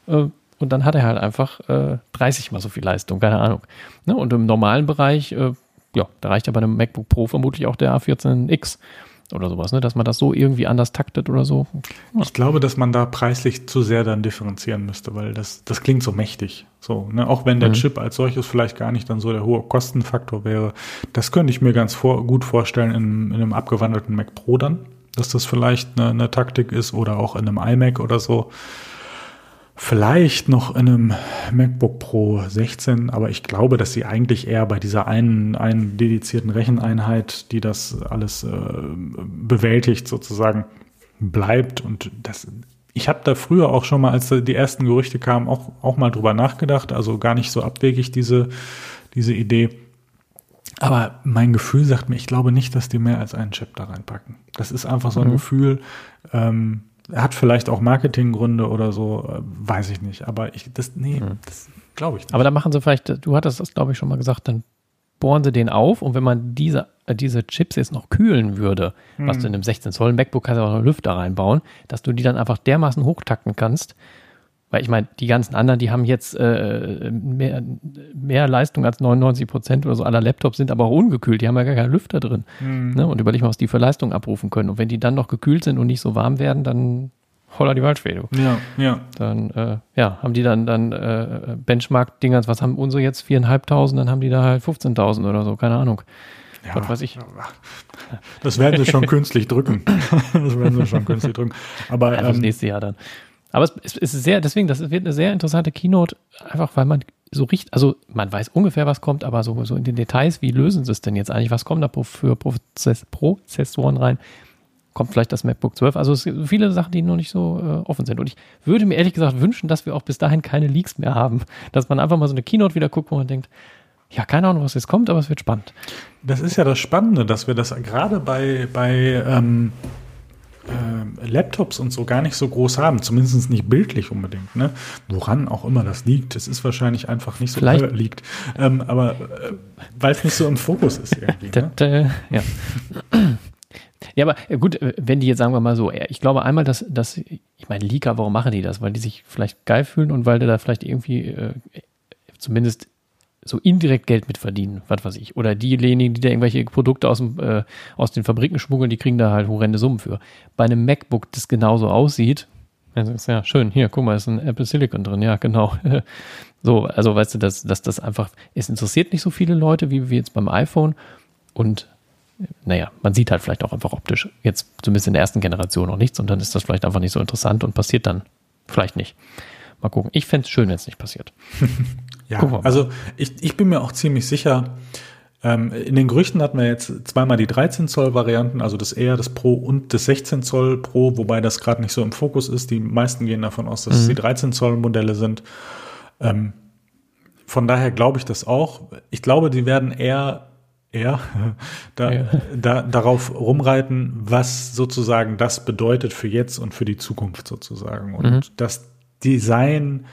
[SPEAKER 2] äh, und dann hat er halt einfach äh, 30 mal so viel Leistung, keine Ahnung. Ne? Und im normalen Bereich, äh, ja, da reicht ja bei einem MacBook Pro vermutlich auch der A14X oder sowas, ne? dass man das so irgendwie anders taktet oder so.
[SPEAKER 1] Ja. Ich glaube, dass man da preislich zu sehr dann differenzieren müsste, weil das, das klingt so mächtig. So, ne? Auch wenn der mhm. Chip als solches vielleicht gar nicht dann so der hohe Kostenfaktor wäre. Das könnte ich mir ganz vor, gut vorstellen in, in einem abgewandelten Mac Pro dann, dass das vielleicht eine, eine Taktik ist oder auch in einem iMac oder so. Vielleicht noch in einem MacBook Pro 16, aber ich glaube, dass sie eigentlich eher bei dieser einen, einen dedizierten Recheneinheit, die das alles äh, bewältigt, sozusagen bleibt. Und das, ich habe da früher auch schon mal, als die ersten Gerüchte kamen, auch, auch mal drüber nachgedacht. Also gar nicht so abwegig diese, diese Idee. Aber mein Gefühl sagt mir, ich glaube nicht, dass die mehr als einen Chip da reinpacken. Das ist einfach so ein mhm. Gefühl. Ähm, hat vielleicht auch Marketinggründe oder so, äh, weiß ich nicht. Aber ich, das, nee, hm. das glaube ich nicht.
[SPEAKER 2] Aber da machen sie vielleicht, du hattest das, glaube ich, schon mal gesagt, dann bohren sie den auf und wenn man diese, äh, diese Chips jetzt noch kühlen würde, hm. was du in einem 16 Zoll MacBook kannst du auch noch Lüfter reinbauen, dass du die dann einfach dermaßen hochtakten kannst, weil ich meine, die ganzen anderen, die haben jetzt äh, mehr, mehr Leistung als 99 Prozent oder so aller Laptops, sind aber auch ungekühlt. Die haben ja gar keinen Lüfter drin. Mhm. Ne? Und überleg mal, was die für Leistung abrufen können. Und wenn die dann noch gekühlt sind und nicht so warm werden, dann holla die Waldfee.
[SPEAKER 1] Ja, ja.
[SPEAKER 2] Dann, äh, ja, haben die dann, dann äh, Benchmark-Dingers, was haben unsere jetzt? 4.500, dann haben die da halt 15.000 oder so, keine Ahnung.
[SPEAKER 1] Ja, was weiß ich. Das werden sie schon künstlich drücken. Das werden sie schon künstlich drücken. Aber
[SPEAKER 2] das ähm, nächste Jahr dann. Aber es, ist sehr, deswegen, das wird eine sehr interessante Keynote, einfach weil man so riecht, also man weiß ungefähr, was kommt, aber so, so in den Details, wie lösen sie es denn jetzt eigentlich? Was kommen da für Prozess, Prozessoren rein? Kommt vielleicht das MacBook 12? Also es gibt viele Sachen, die noch nicht so äh, offen sind. Und ich würde mir ehrlich gesagt wünschen, dass wir auch bis dahin keine Leaks mehr haben. Dass man einfach mal so eine Keynote wieder guckt, wo man denkt, ja, keine Ahnung, was jetzt kommt, aber es wird spannend.
[SPEAKER 1] Das ist ja das Spannende, dass wir das gerade bei, bei ähm äh, Laptops und so gar nicht so groß haben, zumindest nicht bildlich unbedingt. Ne? Woran auch immer das liegt, es ist wahrscheinlich einfach nicht so
[SPEAKER 2] Vielleicht
[SPEAKER 1] liegt, ähm, aber äh, weil es nicht so im Fokus ist irgendwie. Ne?
[SPEAKER 2] ja. Ja, aber äh, gut, äh, wenn die jetzt sagen wir mal so, äh, ich glaube einmal, dass, dass ich meine, Leaker, warum machen die das? Weil die sich vielleicht geil fühlen und weil da vielleicht irgendwie äh, zumindest so indirekt Geld mit verdienen, was weiß ich. Oder diejenigen, die da irgendwelche Produkte aus, dem, äh, aus den Fabriken schmuggeln, die kriegen da halt horrende Summen für. Bei einem MacBook, das genauso aussieht, das ist ja schön, hier, guck mal, ist ein Apple Silicon drin, ja, genau. so, also weißt du, dass, dass das einfach, es interessiert nicht so viele Leute wie, wie jetzt beim iPhone und naja, man sieht halt vielleicht auch einfach optisch jetzt zumindest in der ersten Generation noch nichts und dann ist das vielleicht einfach nicht so interessant und passiert dann vielleicht nicht. Mal gucken. Ich fände es schön, wenn es nicht passiert.
[SPEAKER 1] Ja, also ich, ich bin mir auch ziemlich sicher, ähm, in den Gerüchten hatten wir jetzt zweimal die 13 Zoll Varianten, also das Air, das Pro und das 16 Zoll Pro, wobei das gerade nicht so im Fokus ist. Die meisten gehen davon aus, dass es die 13 Zoll Modelle sind. Ähm, von daher glaube ich das auch. Ich glaube, die werden eher eher da,
[SPEAKER 2] Ja.
[SPEAKER 1] da, darauf rumreiten, was sozusagen das bedeutet für jetzt und für die Zukunft sozusagen. Und das Design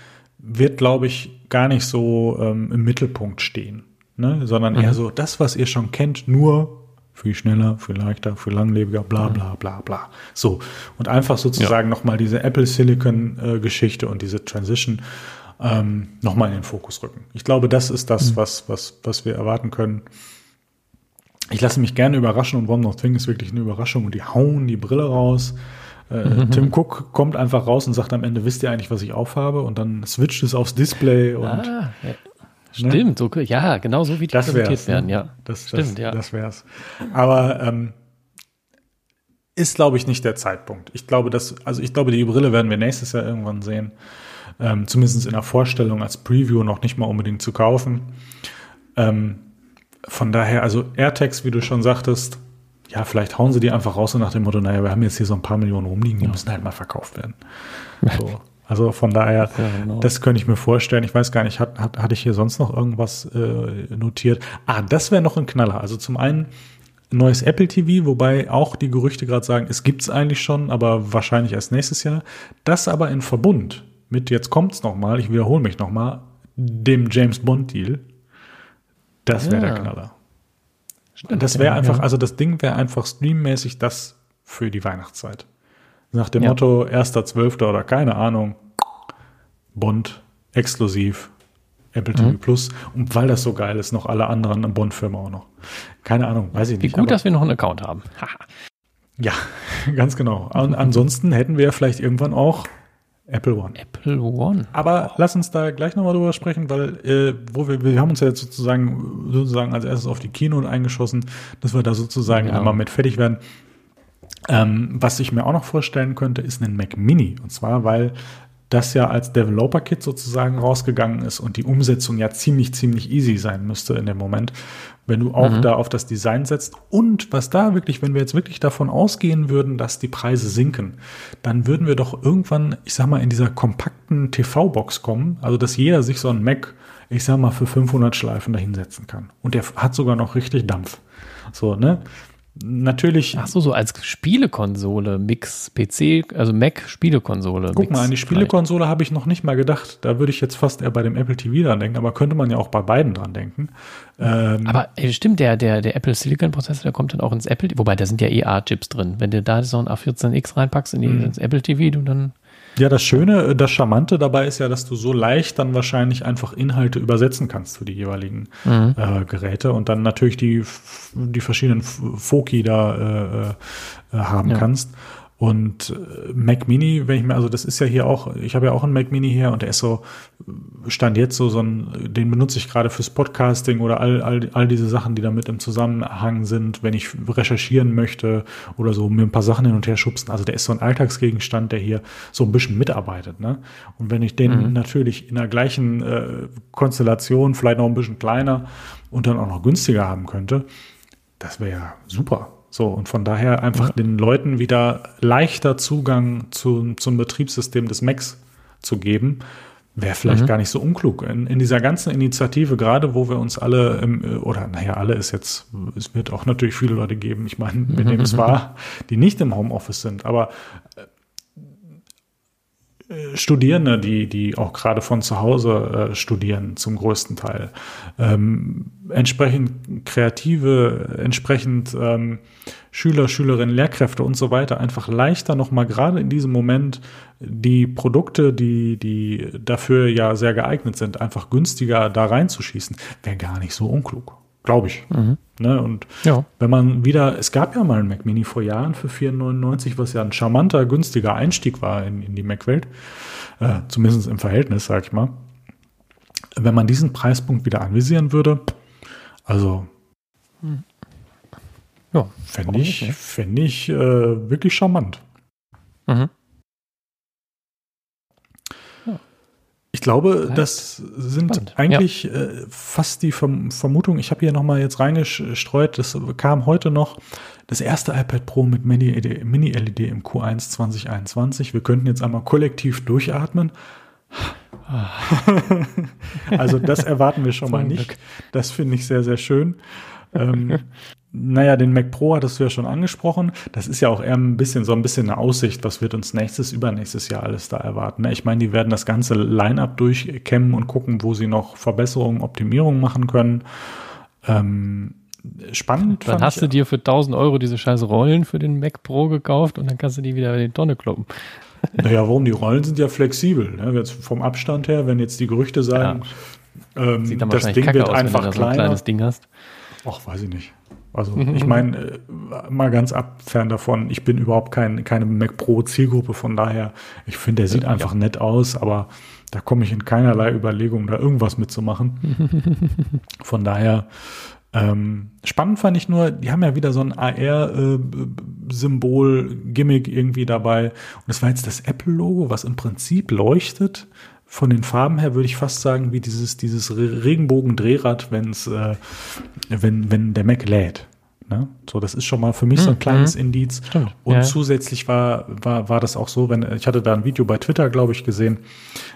[SPEAKER 1] wird, glaube ich, gar nicht so ähm, im Mittelpunkt stehen, ne? sondern eher so das, was ihr schon kennt, nur viel schneller, viel leichter, viel langlebiger, bla bla bla bla. So. Und einfach sozusagen nochmal diese Apple Silicon äh, Geschichte und diese Transition ähm, nochmal in den Fokus rücken. Ich glaube, das ist das, was, was, was wir erwarten können. Ich lasse mich gerne überraschen und One More Thing ist wirklich eine Überraschung und die hauen die Brille raus. Äh, Tim Cook kommt einfach raus und sagt am Ende, wisst ihr eigentlich, was ich aufhabe? Und dann switcht es aufs Display und
[SPEAKER 2] Ah, ja. Stimmt, so, ja, genau so wie die
[SPEAKER 1] das wär's.
[SPEAKER 2] werden,
[SPEAKER 1] ne?
[SPEAKER 2] ja.
[SPEAKER 1] Das,
[SPEAKER 2] Stimmt,
[SPEAKER 1] das,
[SPEAKER 2] ja.
[SPEAKER 1] Das wär's. Aber ähm, ist, glaube ich, nicht der Zeitpunkt. Ich glaube, dass, also ich glaube, die Brille werden wir nächstes Jahr irgendwann sehen. Ähm, zumindest in der Vorstellung als Preview noch nicht mal unbedingt zu kaufen. Ähm, von daher, also AirTags, wie du schon sagtest, ja, vielleicht hauen sie die einfach raus und nach dem Motto, naja, wir haben jetzt hier so ein paar Millionen rumliegen, die müssen halt mal verkauft werden. So. Also von daher,
[SPEAKER 2] Ja, genau.
[SPEAKER 1] das könnte ich mir vorstellen. Ich weiß gar nicht, hat, hat, hatte ich hier sonst noch irgendwas äh, notiert? Ah, das wäre noch ein Knaller. Also zum einen neues Apple TV, wobei auch die Gerüchte gerade sagen, es gibt's eigentlich schon, aber wahrscheinlich erst nächstes Jahr. Das aber in Verbund mit, jetzt kommt's nochmal, ich wiederhole mich nochmal, dem James Bond Deal. Das wäre
[SPEAKER 2] Ja.
[SPEAKER 1] der Knaller. Das wäre
[SPEAKER 2] ja,
[SPEAKER 1] einfach,
[SPEAKER 2] ja.
[SPEAKER 1] also das Ding wäre einfach streammäßig das für die Weihnachtszeit. Nach dem
[SPEAKER 2] Ja.
[SPEAKER 1] Motto 1.12. oder keine Ahnung, Bond, exklusiv, Apple TV
[SPEAKER 2] Mhm.
[SPEAKER 1] Plus. Und weil das so geil ist, noch alle anderen Bond-Filme auch noch. Keine Ahnung, weiß ich
[SPEAKER 2] Wie
[SPEAKER 1] nicht.
[SPEAKER 2] gut,
[SPEAKER 1] aber-
[SPEAKER 2] dass wir noch einen Account haben.
[SPEAKER 1] Ja, ganz genau. An, ansonsten hätten wir vielleicht irgendwann auch Apple One.
[SPEAKER 2] Apple One.
[SPEAKER 1] Aber lass uns da gleich nochmal drüber sprechen, weil äh, wo wir, wir haben uns ja jetzt sozusagen, sozusagen als erstes auf die Keynote eingeschossen, dass wir da sozusagen
[SPEAKER 2] Ja.
[SPEAKER 1] einmal mit fertig werden. Ähm, was ich mir auch noch vorstellen könnte, ist ein Mac Mini. Und zwar, weil das ja als Developer-Kit sozusagen rausgegangen ist und die Umsetzung ja ziemlich, ziemlich easy sein müsste in dem Moment, wenn du auch da auf das Design setzt. Und was da wirklich, wenn wir jetzt wirklich davon ausgehen würden, dass die Preise sinken, dann würden wir doch irgendwann, ich sag mal, in dieser kompakten TV-Box kommen, also dass jeder sich so einen Mac, ich sag mal, für 500 Schleifen dahinsetzen kann. Und der hat sogar noch richtig Dampf. So, ne? Natürlich
[SPEAKER 2] Ach so, so als Spielekonsole, Mix PC, also Mac Spielekonsole.
[SPEAKER 1] Guck mal, an die
[SPEAKER 2] Mix
[SPEAKER 1] Spielekonsole habe ich noch nicht mal gedacht. Da würde ich jetzt fast eher bei dem Apple TV dran denken, aber könnte man ja auch bei beiden dran denken. Ähm,
[SPEAKER 2] Aber ey, stimmt, der, der, der Apple Silicon Prozessor, der kommt dann auch ins Apple, wobei da sind ja eh A-Chips drin. Wenn du da so ein A14X reinpackst in die,
[SPEAKER 1] Mhm.
[SPEAKER 2] ins Apple TV, du dann.
[SPEAKER 1] Ja, das Schöne, äh, das Charmante dabei ist ja, dass du so leicht dann wahrscheinlich einfach Inhalte übersetzen kannst für die jeweiligen äh, Geräte und dann natürlich die, die verschiedenen Foki da äh, äh, haben
[SPEAKER 2] Ja.
[SPEAKER 1] kannst. Und äh, Mac Mini, wenn ich mir, also das ist ja hier auch, ich habe ja auch einen Mac Mini hier und der ist so, stand jetzt so, so ein, den benutze ich gerade fürs Podcasting oder all, all, all diese Sachen, die damit im Zusammenhang sind, wenn ich recherchieren möchte oder so, mir ein paar Sachen hin und her schubsen. Also der ist so ein Alltagsgegenstand, der hier so ein bisschen mitarbeitet. Ne? Und wenn ich den natürlich in der gleichen äh, Konstellation, vielleicht noch ein bisschen kleiner und dann auch noch günstiger haben könnte, das wäre ja super. So, und von daher einfach den Leuten wieder leichter Zugang zu, zum Betriebssystem des Macs zu geben. Wäre vielleicht mhm. gar nicht so unklug. In, in, dieser ganzen Initiative, gerade wo wir uns alle, im, oder naja, alle ist jetzt, es wird auch natürlich viele Leute geben, ich meine, mit dem es war, die nicht im Homeoffice sind, aber äh, Studierende, die, die auch gerade von zu Hause äh, studieren, zum größten Teil. Ähm, entsprechend Kreative, entsprechend ähm, Schüler, Schülerinnen, Lehrkräfte und so weiter einfach leichter nochmal gerade in diesem Moment die Produkte, die, die dafür ja sehr geeignet sind, einfach günstiger da reinzuschießen, wäre gar nicht so unklug. Glaube ich. Mhm. Ne? Und ja. wenn man wieder, es gab ja mal ein Mac Mini vor Jahren für 4,99, was ja ein charmanter, günstiger Einstieg war in, in die Mac-Welt, äh, zumindest im Verhältnis, sag ich mal. Wenn man diesen Preispunkt wieder anvisieren würde, also hm. ja, fände ich, fänd ich äh, wirklich charmant. Mhm. Ich glaube, das, das sind spannend. eigentlich ja. äh, fast die Verm Vermutung. Ich habe hier nochmal jetzt reingestreut. Das kam heute noch. Das erste iPad Pro mit Mini-LED Mini im Q1 2021. Wir könnten jetzt einmal kollektiv durchatmen. also das erwarten wir schon mal nicht. Das finde ich sehr, sehr schön. Ähm, naja, den Mac Pro hattest du ja schon angesprochen. Das ist ja auch eher ein bisschen so ein bisschen eine Aussicht, was wird uns nächstes, übernächstes Jahr alles da erwarten. Ne? Ich meine, die werden das ganze Line-up durchkämmen und gucken, wo sie noch Verbesserungen, Optimierungen machen können. Ähm, spannend.
[SPEAKER 2] Dann hast du dir für 1000 Euro diese scheiß Rollen für den Mac Pro gekauft und dann kannst du die wieder in die Tonne kloppen.
[SPEAKER 1] Naja, warum? Die Rollen sind ja flexibel. Ne? Jetzt vom Abstand her, wenn jetzt die Gerüchte sagen, ja. ähm, das Ding wird aus, einfach wenn du da so ein kleines
[SPEAKER 2] Ding hast.
[SPEAKER 1] Ach, weiß ich nicht. Also mhm. ich meine, äh, mal ganz abfern davon, ich bin überhaupt kein, keine Mac Pro Zielgruppe, von daher, ich finde, der sieht ja. einfach nett aus, aber da komme ich in keinerlei Überlegung, da irgendwas mitzumachen. von daher, ähm, spannend fand ich nur, die haben ja wieder so ein AR-Symbol-Gimmick äh, irgendwie dabei. Und das war jetzt das Apple-Logo, was im Prinzip leuchtet von den Farben her würde ich fast sagen, wie dieses, dieses Regenbogen-Drehrad, wenn's, äh, wenn, wenn der Mac lädt. Ne? So, das ist schon mal für mich mhm. so ein mhm. kleines mhm. Indiz. Stimmt. Und ja. zusätzlich war, war, war das auch so, wenn, ich hatte da ein Video bei Twitter, glaube ich, gesehen,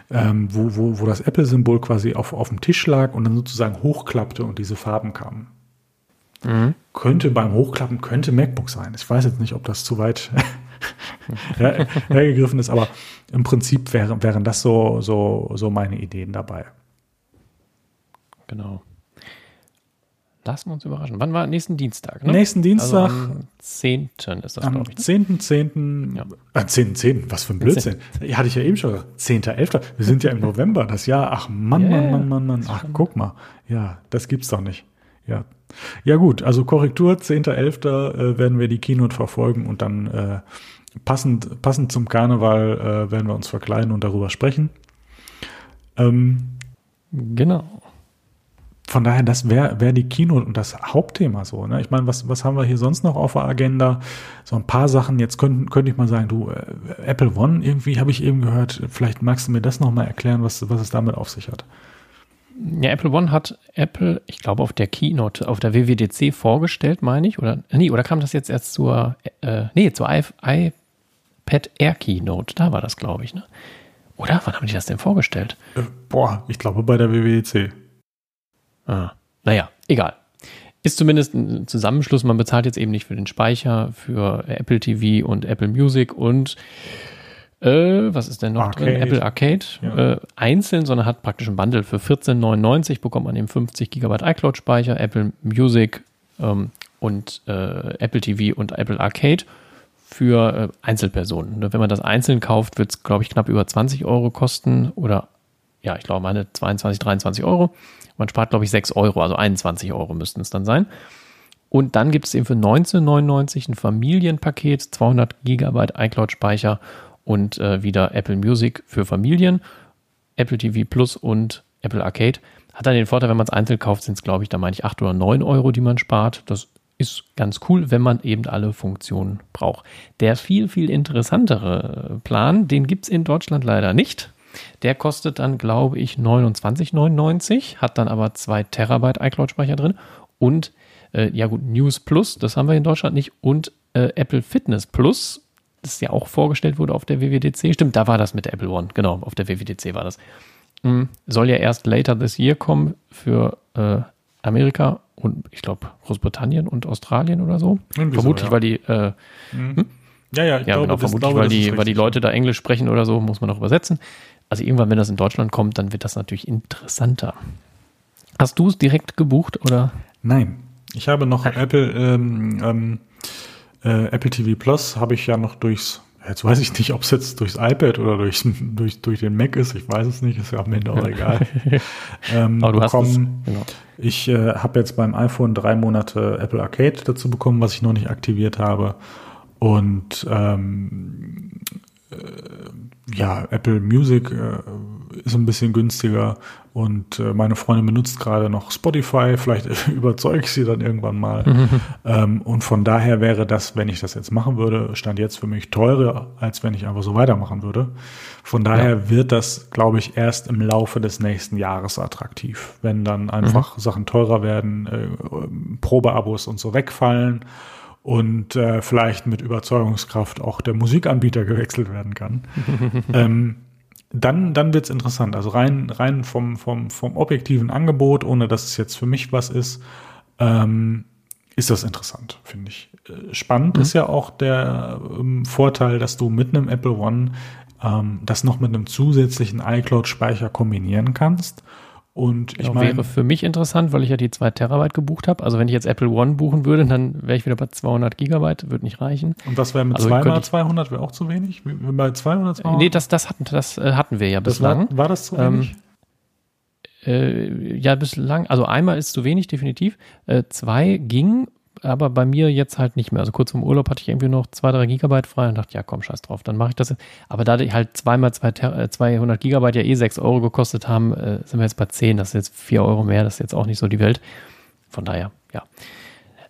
[SPEAKER 1] ähm, wo, wo, wo das Apple-Symbol quasi auf, auf dem Tisch lag und dann sozusagen hochklappte und diese Farben kamen. Mhm. Könnte beim Hochklappen, könnte MacBook sein. Ich weiß jetzt nicht, ob das zu weit hergegriffen ist, aber im Prinzip wären, wären das so, so, so meine Ideen dabei.
[SPEAKER 2] Genau. Lassen wir uns überraschen. Wann war nächsten Dienstag?
[SPEAKER 1] Ne? Nächsten Dienstag. Also
[SPEAKER 2] am 10. ist das,
[SPEAKER 1] glaube ich. Am ne? 10.10. Ja. Äh, 10. 10. Was für ein Blödsinn. Ja, hatte ich ja eben schon gesagt. 10.11. Wir sind ja im November, das Jahr. Ach Mann, yeah, Mann, Mann, Mann, Mann. Ach, guck mal. Ja, das gibt's doch nicht. Ja. Ja, gut. Also Korrektur, 10.11. Äh, werden wir die Keynote verfolgen und dann äh, passend, passend zum Karneval äh, werden wir uns verkleiden und darüber sprechen.
[SPEAKER 2] Ähm, genau.
[SPEAKER 1] Von daher, das wäre wär die Kino und das Hauptthema so. Ne? Ich meine, was, was haben wir hier sonst noch auf der Agenda? So ein paar Sachen. Jetzt könnte könnt ich mal sagen, du, äh, Apple One, irgendwie habe ich eben gehört, vielleicht magst du mir das nochmal erklären, was, was es damit auf sich hat.
[SPEAKER 2] Ja, Apple One hat Apple, ich glaube, auf der Keynote, auf der WWDC vorgestellt, meine ich. Oder, nee, oder kam das jetzt erst zur, äh, nee, zur I, iPad Air Keynote. Da war das, glaube ich, ne? Oder? Wann haben die das denn vorgestellt?
[SPEAKER 1] Äh, boah, ich glaube bei der WWDC.
[SPEAKER 2] Ah, naja, egal. Ist zumindest ein Zusammenschluss. Man bezahlt jetzt eben nicht für den Speicher, für Apple TV und Apple Music und äh, was ist denn noch Arcade. drin? Apple Arcade ja. äh, einzeln, sondern hat praktisch ein Bundle für 14,99 bekommt man eben 50 GB iCloud Speicher, Apple Music ähm, und äh, Apple TV und Apple Arcade für äh, Einzelpersonen. Wenn man das einzeln kauft, wird es, glaube ich, knapp über 20 Euro kosten oder ja, ich glaube, meine 22, 23 Euro. Man spart, glaube ich, 6 Euro, also 21 Euro müssten es dann sein. Und dann gibt es eben für 19,99 ein Familienpaket, 200 Gigabyte iCloud-Speicher und äh, wieder Apple Music für Familien, Apple TV Plus und Apple Arcade. Hat dann den Vorteil, wenn man es einzeln kauft, sind es, glaube ich, da meine ich 8 oder 9 Euro, die man spart. Das ist ganz cool, wenn man eben alle Funktionen braucht. Der viel, viel interessantere Plan, den gibt es in Deutschland leider nicht. Der kostet dann, glaube ich, 29,99, hat dann aber 2 Terabyte iCloud-Speicher drin und äh, ja gut, News Plus, das haben wir in Deutschland nicht und äh, Apple Fitness Plus, das ja auch vorgestellt wurde auf der WWDC. Stimmt, da war das mit der Apple One, genau, auf der WWDC war das. Mhm. Soll ja erst later this year kommen für äh, Amerika und ich glaube Großbritannien und Australien oder so.
[SPEAKER 1] Irgendwie
[SPEAKER 2] vermutlich,
[SPEAKER 1] so, ja.
[SPEAKER 2] weil die, äh,
[SPEAKER 1] Mhm. Ja, ja, ich
[SPEAKER 2] ja,
[SPEAKER 1] glaube,
[SPEAKER 2] genau, vermutlich,
[SPEAKER 1] glaube,
[SPEAKER 2] weil, die, weil die. Leute da Englisch sprechen oder so, muss man auch übersetzen. Also irgendwann, wenn das in Deutschland kommt, dann wird das natürlich interessanter. Hast du es direkt gebucht oder?
[SPEAKER 1] Nein, ich habe noch Apple, ähm, ähm, äh, Apple TV Plus habe ich ja noch durchs, jetzt weiß ich nicht, ob es jetzt durchs iPad oder durchs, durch, durch den Mac ist, ich weiß es nicht, ist ja am Ende auch egal. ähm,
[SPEAKER 2] Aber du hast es.
[SPEAKER 1] bekommen.
[SPEAKER 2] Genau.
[SPEAKER 1] Ich äh, habe jetzt beim iPhone drei Monate Apple Arcade dazu bekommen, was ich noch nicht aktiviert habe. Und ähm, äh, ja, Apple Music äh, ist ein bisschen günstiger und äh, meine Freundin benutzt gerade noch Spotify. Vielleicht überzeuge ich sie dann irgendwann mal. ähm, und von daher wäre das, wenn ich das jetzt machen würde, stand jetzt für mich teurer, als wenn ich einfach so weitermachen würde. Von daher wird das, glaube ich, erst im Laufe des nächsten Jahres attraktiv, wenn dann einfach Sachen teurer werden, äh, Probeabos und so wegfallen und äh, vielleicht mit Überzeugungskraft auch der Musikanbieter gewechselt werden kann. ähm, dann, dann wird's interessant. Also rein, rein vom, vom, vom objektiven Angebot, ohne dass es jetzt für mich was ist, ähm, ist das interessant, finde ich. Äh, Spannend ist ja auch der ähm, Vorteil, dass du mit einem Apple One ähm, das noch mit einem zusätzlichen iCloud-Speicher kombinieren kannst. Und ich
[SPEAKER 2] Genau,
[SPEAKER 1] meine,
[SPEAKER 2] wäre für mich interessant, weil ich ja die 2 Terabyte gebucht habe. Also wenn ich jetzt Apple One buchen würde, dann wäre ich wieder bei 200 Gigabyte, würde nicht reichen.
[SPEAKER 1] und was wäre mit
[SPEAKER 2] also
[SPEAKER 1] zweimal
[SPEAKER 2] könnte ich-
[SPEAKER 1] 200? Wäre auch zu wenig? Bei 200 oder 200?
[SPEAKER 2] Nee, das, das, hatten, das äh, hatten wir ja
[SPEAKER 1] das war,
[SPEAKER 2] bislang.
[SPEAKER 1] war das zu
[SPEAKER 2] Ähm,
[SPEAKER 1] wenig?
[SPEAKER 2] Äh, ja, bislang, also einmal ist zu wenig, definitiv. Äh, zwei ging, aber bei mir jetzt halt nicht mehr. Also kurz vom Urlaub hatte ich irgendwie noch zwei, drei Gigabyte frei und dachte, ja komm, scheiß drauf, dann mache ich das. jetzt. Aber da die halt zweimal zwei, Ter- äh, 200 Gigabyte ja eh 6 Euro gekostet haben, äh, sind wir jetzt bei 10. Das ist jetzt 4 Euro mehr, das ist jetzt auch nicht so die Welt. Von daher, ja.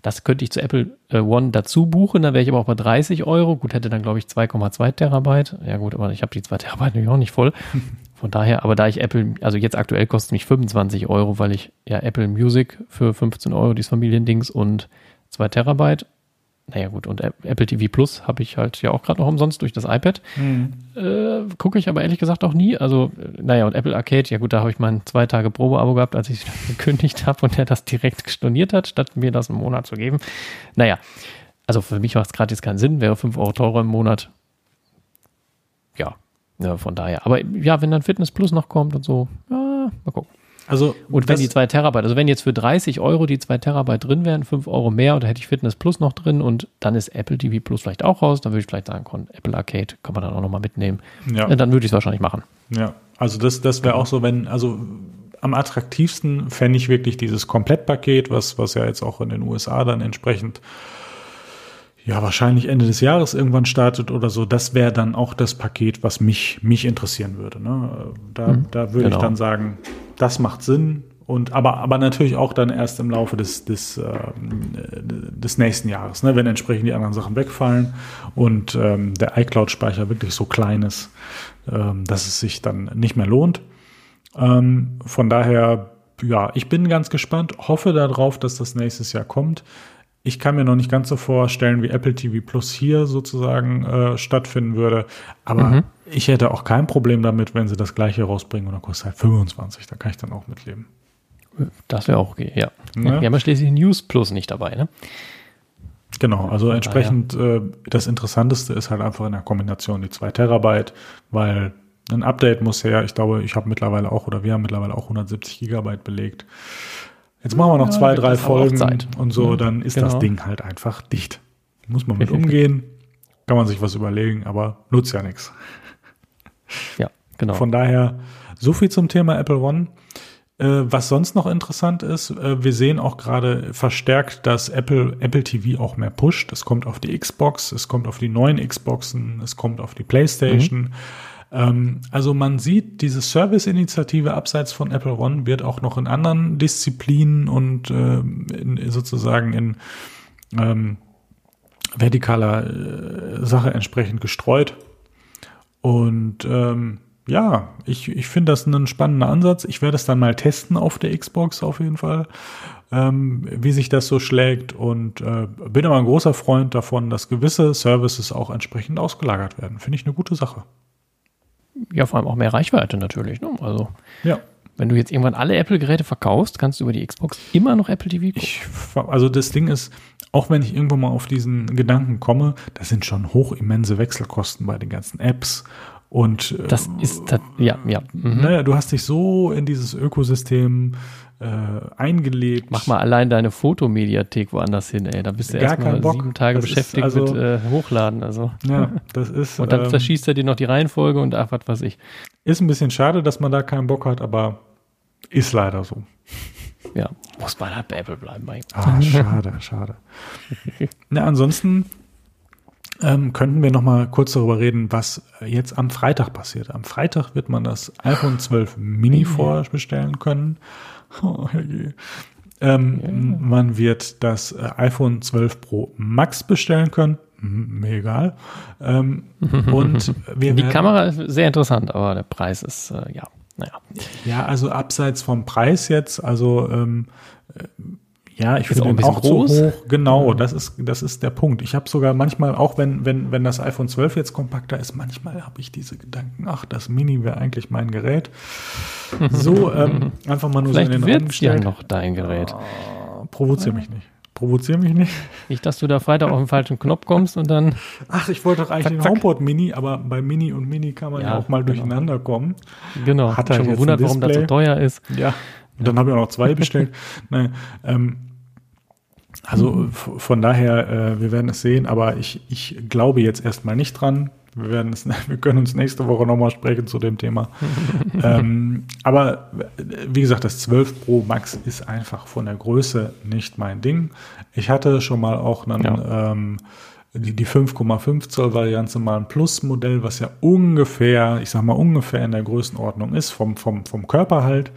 [SPEAKER 2] Das könnte ich zu Apple äh, One dazu buchen, dann wäre ich aber auch bei 30 Euro. Gut, hätte dann, glaube ich, 2,2 Terabyte. Ja gut, aber ich habe die 2 Terabyte natürlich auch nicht voll. Von daher, aber da ich Apple, also jetzt aktuell kostet mich 25 Euro, weil ich ja Apple Music für 15 Euro, dieses Familiendings und 2 Terabyte. Naja gut, und App- Apple TV Plus habe ich halt ja auch gerade noch umsonst durch das iPad.
[SPEAKER 1] Mhm.
[SPEAKER 2] Äh, Gucke ich aber ehrlich gesagt auch nie. Also, äh, naja, und Apple Arcade, ja gut, da habe ich mein zwei Tage Probeabo gehabt, als ich es gekündigt habe und der das direkt storniert hat, statt mir das im Monat zu geben. Naja, also für mich macht es gerade jetzt keinen Sinn, wäre 5 Euro teurer im Monat. Ja, ja, von daher. Aber ja, wenn dann Fitness Plus noch kommt und so, ja, mal gucken.
[SPEAKER 1] Also,
[SPEAKER 2] Und wenn die 2 Terabyte, also wenn jetzt für 30 Euro die 2 Terabyte drin wären, 5 Euro mehr, und da hätte ich Fitness Plus noch drin und dann ist Apple TV Plus vielleicht auch raus, dann würde ich vielleicht sagen, komm, Apple Arcade kann man dann auch nochmal mitnehmen.
[SPEAKER 1] Ja.
[SPEAKER 2] Äh, Dann würde ich es wahrscheinlich machen.
[SPEAKER 1] Ja, also das, das wäre auch so, wenn, also am attraktivsten fände ich wirklich dieses Komplettpaket, was, was ja jetzt auch in den USA dann entsprechend ja wahrscheinlich Ende des Jahres irgendwann startet oder so. Das wäre dann auch das Paket, was mich, mich interessieren würde. Ne? Da, da würde ich
[SPEAKER 2] genau.
[SPEAKER 1] dann sagen, das macht Sinn. Und aber, aber natürlich auch dann erst im Laufe des, des, äh, des nächsten Jahres, ne? wenn entsprechend die anderen Sachen wegfallen und ähm, der iCloud-Speicher wirklich so klein ist, ähm, dass es sich dann nicht mehr lohnt. Ähm, von daher, ja, ich bin ganz gespannt, hoffe darauf, dass das nächstes Jahr kommt. Ich kann mir noch nicht ganz so vorstellen, wie Apple TV Plus hier sozusagen äh, stattfinden würde. Aber ich hätte auch kein Problem damit, wenn sie das gleiche rausbringen und dann kostet halt 25. Da kann ich dann auch mitleben.
[SPEAKER 2] Das wäre auch okay, ja.
[SPEAKER 1] Ne?
[SPEAKER 2] Wir haben ja schließlich News Plus nicht dabei, ne?
[SPEAKER 1] Genau, also entsprechend äh, das Interessanteste ist halt einfach in der Kombination die 2 Terabyte, weil ein Update muss her. Ich glaube, ich habe mittlerweile auch oder wir haben mittlerweile auch 170 Gigabyte belegt. Jetzt machen wir noch
[SPEAKER 2] Ja,
[SPEAKER 1] zwei, drei
[SPEAKER 2] das
[SPEAKER 1] Folgen
[SPEAKER 2] Zeit.
[SPEAKER 1] und so,
[SPEAKER 2] Ja,
[SPEAKER 1] dann ist das
[SPEAKER 2] genau.
[SPEAKER 1] Ding halt einfach dicht. Muss man mit umgehen, kann man sich was überlegen, aber nutzt ja nichts.
[SPEAKER 2] Ja, genau.
[SPEAKER 1] Von daher, so viel zum Thema Apple One. Äh, was sonst noch interessant ist, äh, wir sehen auch gerade verstärkt, dass Apple, Apple TV auch mehr pusht. Es kommt auf die Xbox, es kommt auf die neuen Xboxen, es kommt auf die PlayStation. Ähm, also man sieht, diese Service-Initiative abseits von Apple One wird auch noch in anderen Disziplinen und äh, in, sozusagen in ähm, vertikaler äh, Sache entsprechend gestreut. Und ähm, ja, ich, ich finde das einen spannenden Ansatz. Ich werde es dann mal testen auf der Xbox auf jeden Fall, ähm, wie sich das so schlägt. Und äh, bin aber ein großer Freund davon, dass gewisse Services auch entsprechend ausgelagert werden. Finde ich eine gute Sache.
[SPEAKER 2] Ja, vor allem auch mehr Reichweite natürlich. Ne? Also,
[SPEAKER 1] Ja.
[SPEAKER 2] wenn du jetzt irgendwann alle Apple-Geräte verkaufst, kannst du über die Xbox immer noch Apple TV gucken.
[SPEAKER 1] Ich, also das Ding ist, auch wenn ich irgendwo mal auf diesen Gedanken komme, das sind schon hochimmense Wechselkosten bei den ganzen Apps. Und
[SPEAKER 2] Das ist, tat- ja, ja. Mhm.
[SPEAKER 1] naja, du hast dich so in dieses Ökosystem äh, eingelebt.
[SPEAKER 2] Mach mal allein deine Fotomediathek woanders hin, ey. Da bist du erstmal sieben Tage
[SPEAKER 1] Das
[SPEAKER 2] beschäftigt
[SPEAKER 1] also-
[SPEAKER 2] mit äh, Hochladen. Also.
[SPEAKER 1] Ja, das ist,
[SPEAKER 2] Und dann
[SPEAKER 1] ähm,
[SPEAKER 2] verschießt er dir noch die Reihenfolge und ach, was weiß ich.
[SPEAKER 1] ist ein bisschen schade, dass man da keinen Bock hat, aber ist leider so.
[SPEAKER 2] Ja, muss man halt bei Apple bleiben. Mein.
[SPEAKER 1] Ah, schade, schade. Na, ansonsten ähm, könnten wir noch mal kurz darüber reden, was jetzt am Freitag passiert. Am Freitag wird man das iPhone 12 Mini vorbestellen können. Oh, herrje. Ähm, Man wird das äh, iPhone 12 Pro Max bestellen können. Mir egal. Ähm, und wir
[SPEAKER 2] Die Kamera ist sehr interessant, aber der Preis ist, äh, ja, naja.
[SPEAKER 1] Ja, also abseits vom Preis jetzt, also ähm, äh, ja, ich
[SPEAKER 2] auch
[SPEAKER 1] finde
[SPEAKER 2] bisschen
[SPEAKER 1] auch
[SPEAKER 2] groß.
[SPEAKER 1] zu hoch. Genau, das ist das ist der Punkt. Ich habe sogar manchmal, auch wenn wenn wenn das iPhone 12 jetzt kompakter ist, manchmal habe ich diese Gedanken, ach, das Mini wäre eigentlich mein Gerät. So ähm, einfach mal nur so in
[SPEAKER 2] Vielleicht
[SPEAKER 1] den Raum
[SPEAKER 2] wird ja
[SPEAKER 1] gestellt.
[SPEAKER 2] noch dein Gerät.
[SPEAKER 1] Ah, Provozier mich nicht. Provozier mich nicht.
[SPEAKER 2] Nicht, dass du da Freitag auf den falschen Knopf kommst und dann,
[SPEAKER 1] Ach, ich wollte doch eigentlich
[SPEAKER 2] Zack,
[SPEAKER 1] den. HomePod Mini, aber bei Mini und Mini kann man ja,
[SPEAKER 2] Ja,
[SPEAKER 1] auch mal
[SPEAKER 2] genau.
[SPEAKER 1] durcheinander kommen.
[SPEAKER 2] genau,
[SPEAKER 1] Hat er
[SPEAKER 2] schon gewundert, warum das so teuer ist.
[SPEAKER 1] Ja. Und dann habe ich auch noch zwei bestellt. Nein, ähm, also
[SPEAKER 2] Mhm.
[SPEAKER 1] von daher, äh, wir werden es sehen, aber ich, ich glaube jetzt erstmal nicht dran. Wir werden es, wir können uns nächste Woche nochmal sprechen zu dem Thema. ähm, aber äh, wie gesagt, das 12 Pro Max ist einfach von der Größe nicht mein Ding. Ich hatte schon mal auch einen, ähm, die, die 5,5 Zoll Variante mal ein Plus-Modell, was ja ungefähr, ich sag mal ungefähr in der Größenordnung ist, vom, vom, vom Körper halt,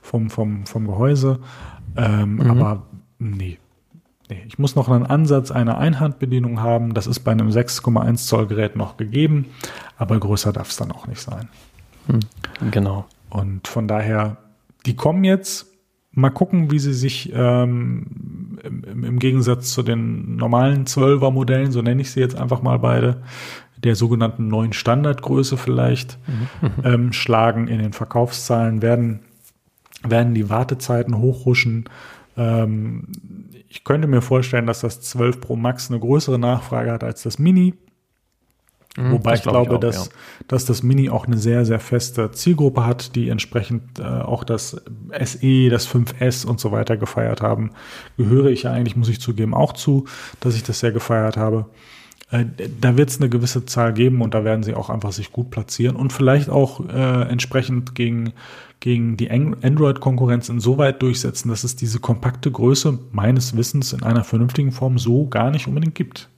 [SPEAKER 1] vom, vom, vom Gehäuse. Ähm, Aber nee. Nee, ich muss noch einen Ansatz einer Einhandbedienung haben. Das ist bei einem 6,1 Zoll Gerät noch gegeben, aber größer darf es dann auch nicht sein.
[SPEAKER 2] Genau.
[SPEAKER 1] Und von daher, die kommen jetzt. Mal gucken, wie sie sich ähm, im, im Gegensatz zu den normalen 12er Modellen, so nenne ich sie jetzt einfach mal beide, der sogenannten neuen Standardgröße vielleicht, ähm, schlagen in den Verkaufszahlen, werden, werden die Wartezeiten hochruschen. Ähm, ich könnte mir vorstellen, dass das 12 Pro Max eine größere Nachfrage hat als das Mini.
[SPEAKER 2] Mhm,
[SPEAKER 1] Wobei ich
[SPEAKER 2] glaub
[SPEAKER 1] glaube,
[SPEAKER 2] auch,
[SPEAKER 1] dass,
[SPEAKER 2] ja.
[SPEAKER 1] dass das Mini auch eine sehr, sehr feste Zielgruppe hat, die entsprechend äh, auch das SE, das 5S und so weiter gefeiert haben. Gehöre ich ja eigentlich, muss ich zugeben, auch zu, dass ich das sehr gefeiert habe. Äh, da wird es eine gewisse Zahl geben und da werden sie auch einfach sich gut platzieren und vielleicht auch äh, entsprechend gegen, gegen die Android-Konkurrenz insoweit durchsetzen, dass es diese kompakte Größe meines Wissens in einer vernünftigen Form so gar nicht unbedingt gibt.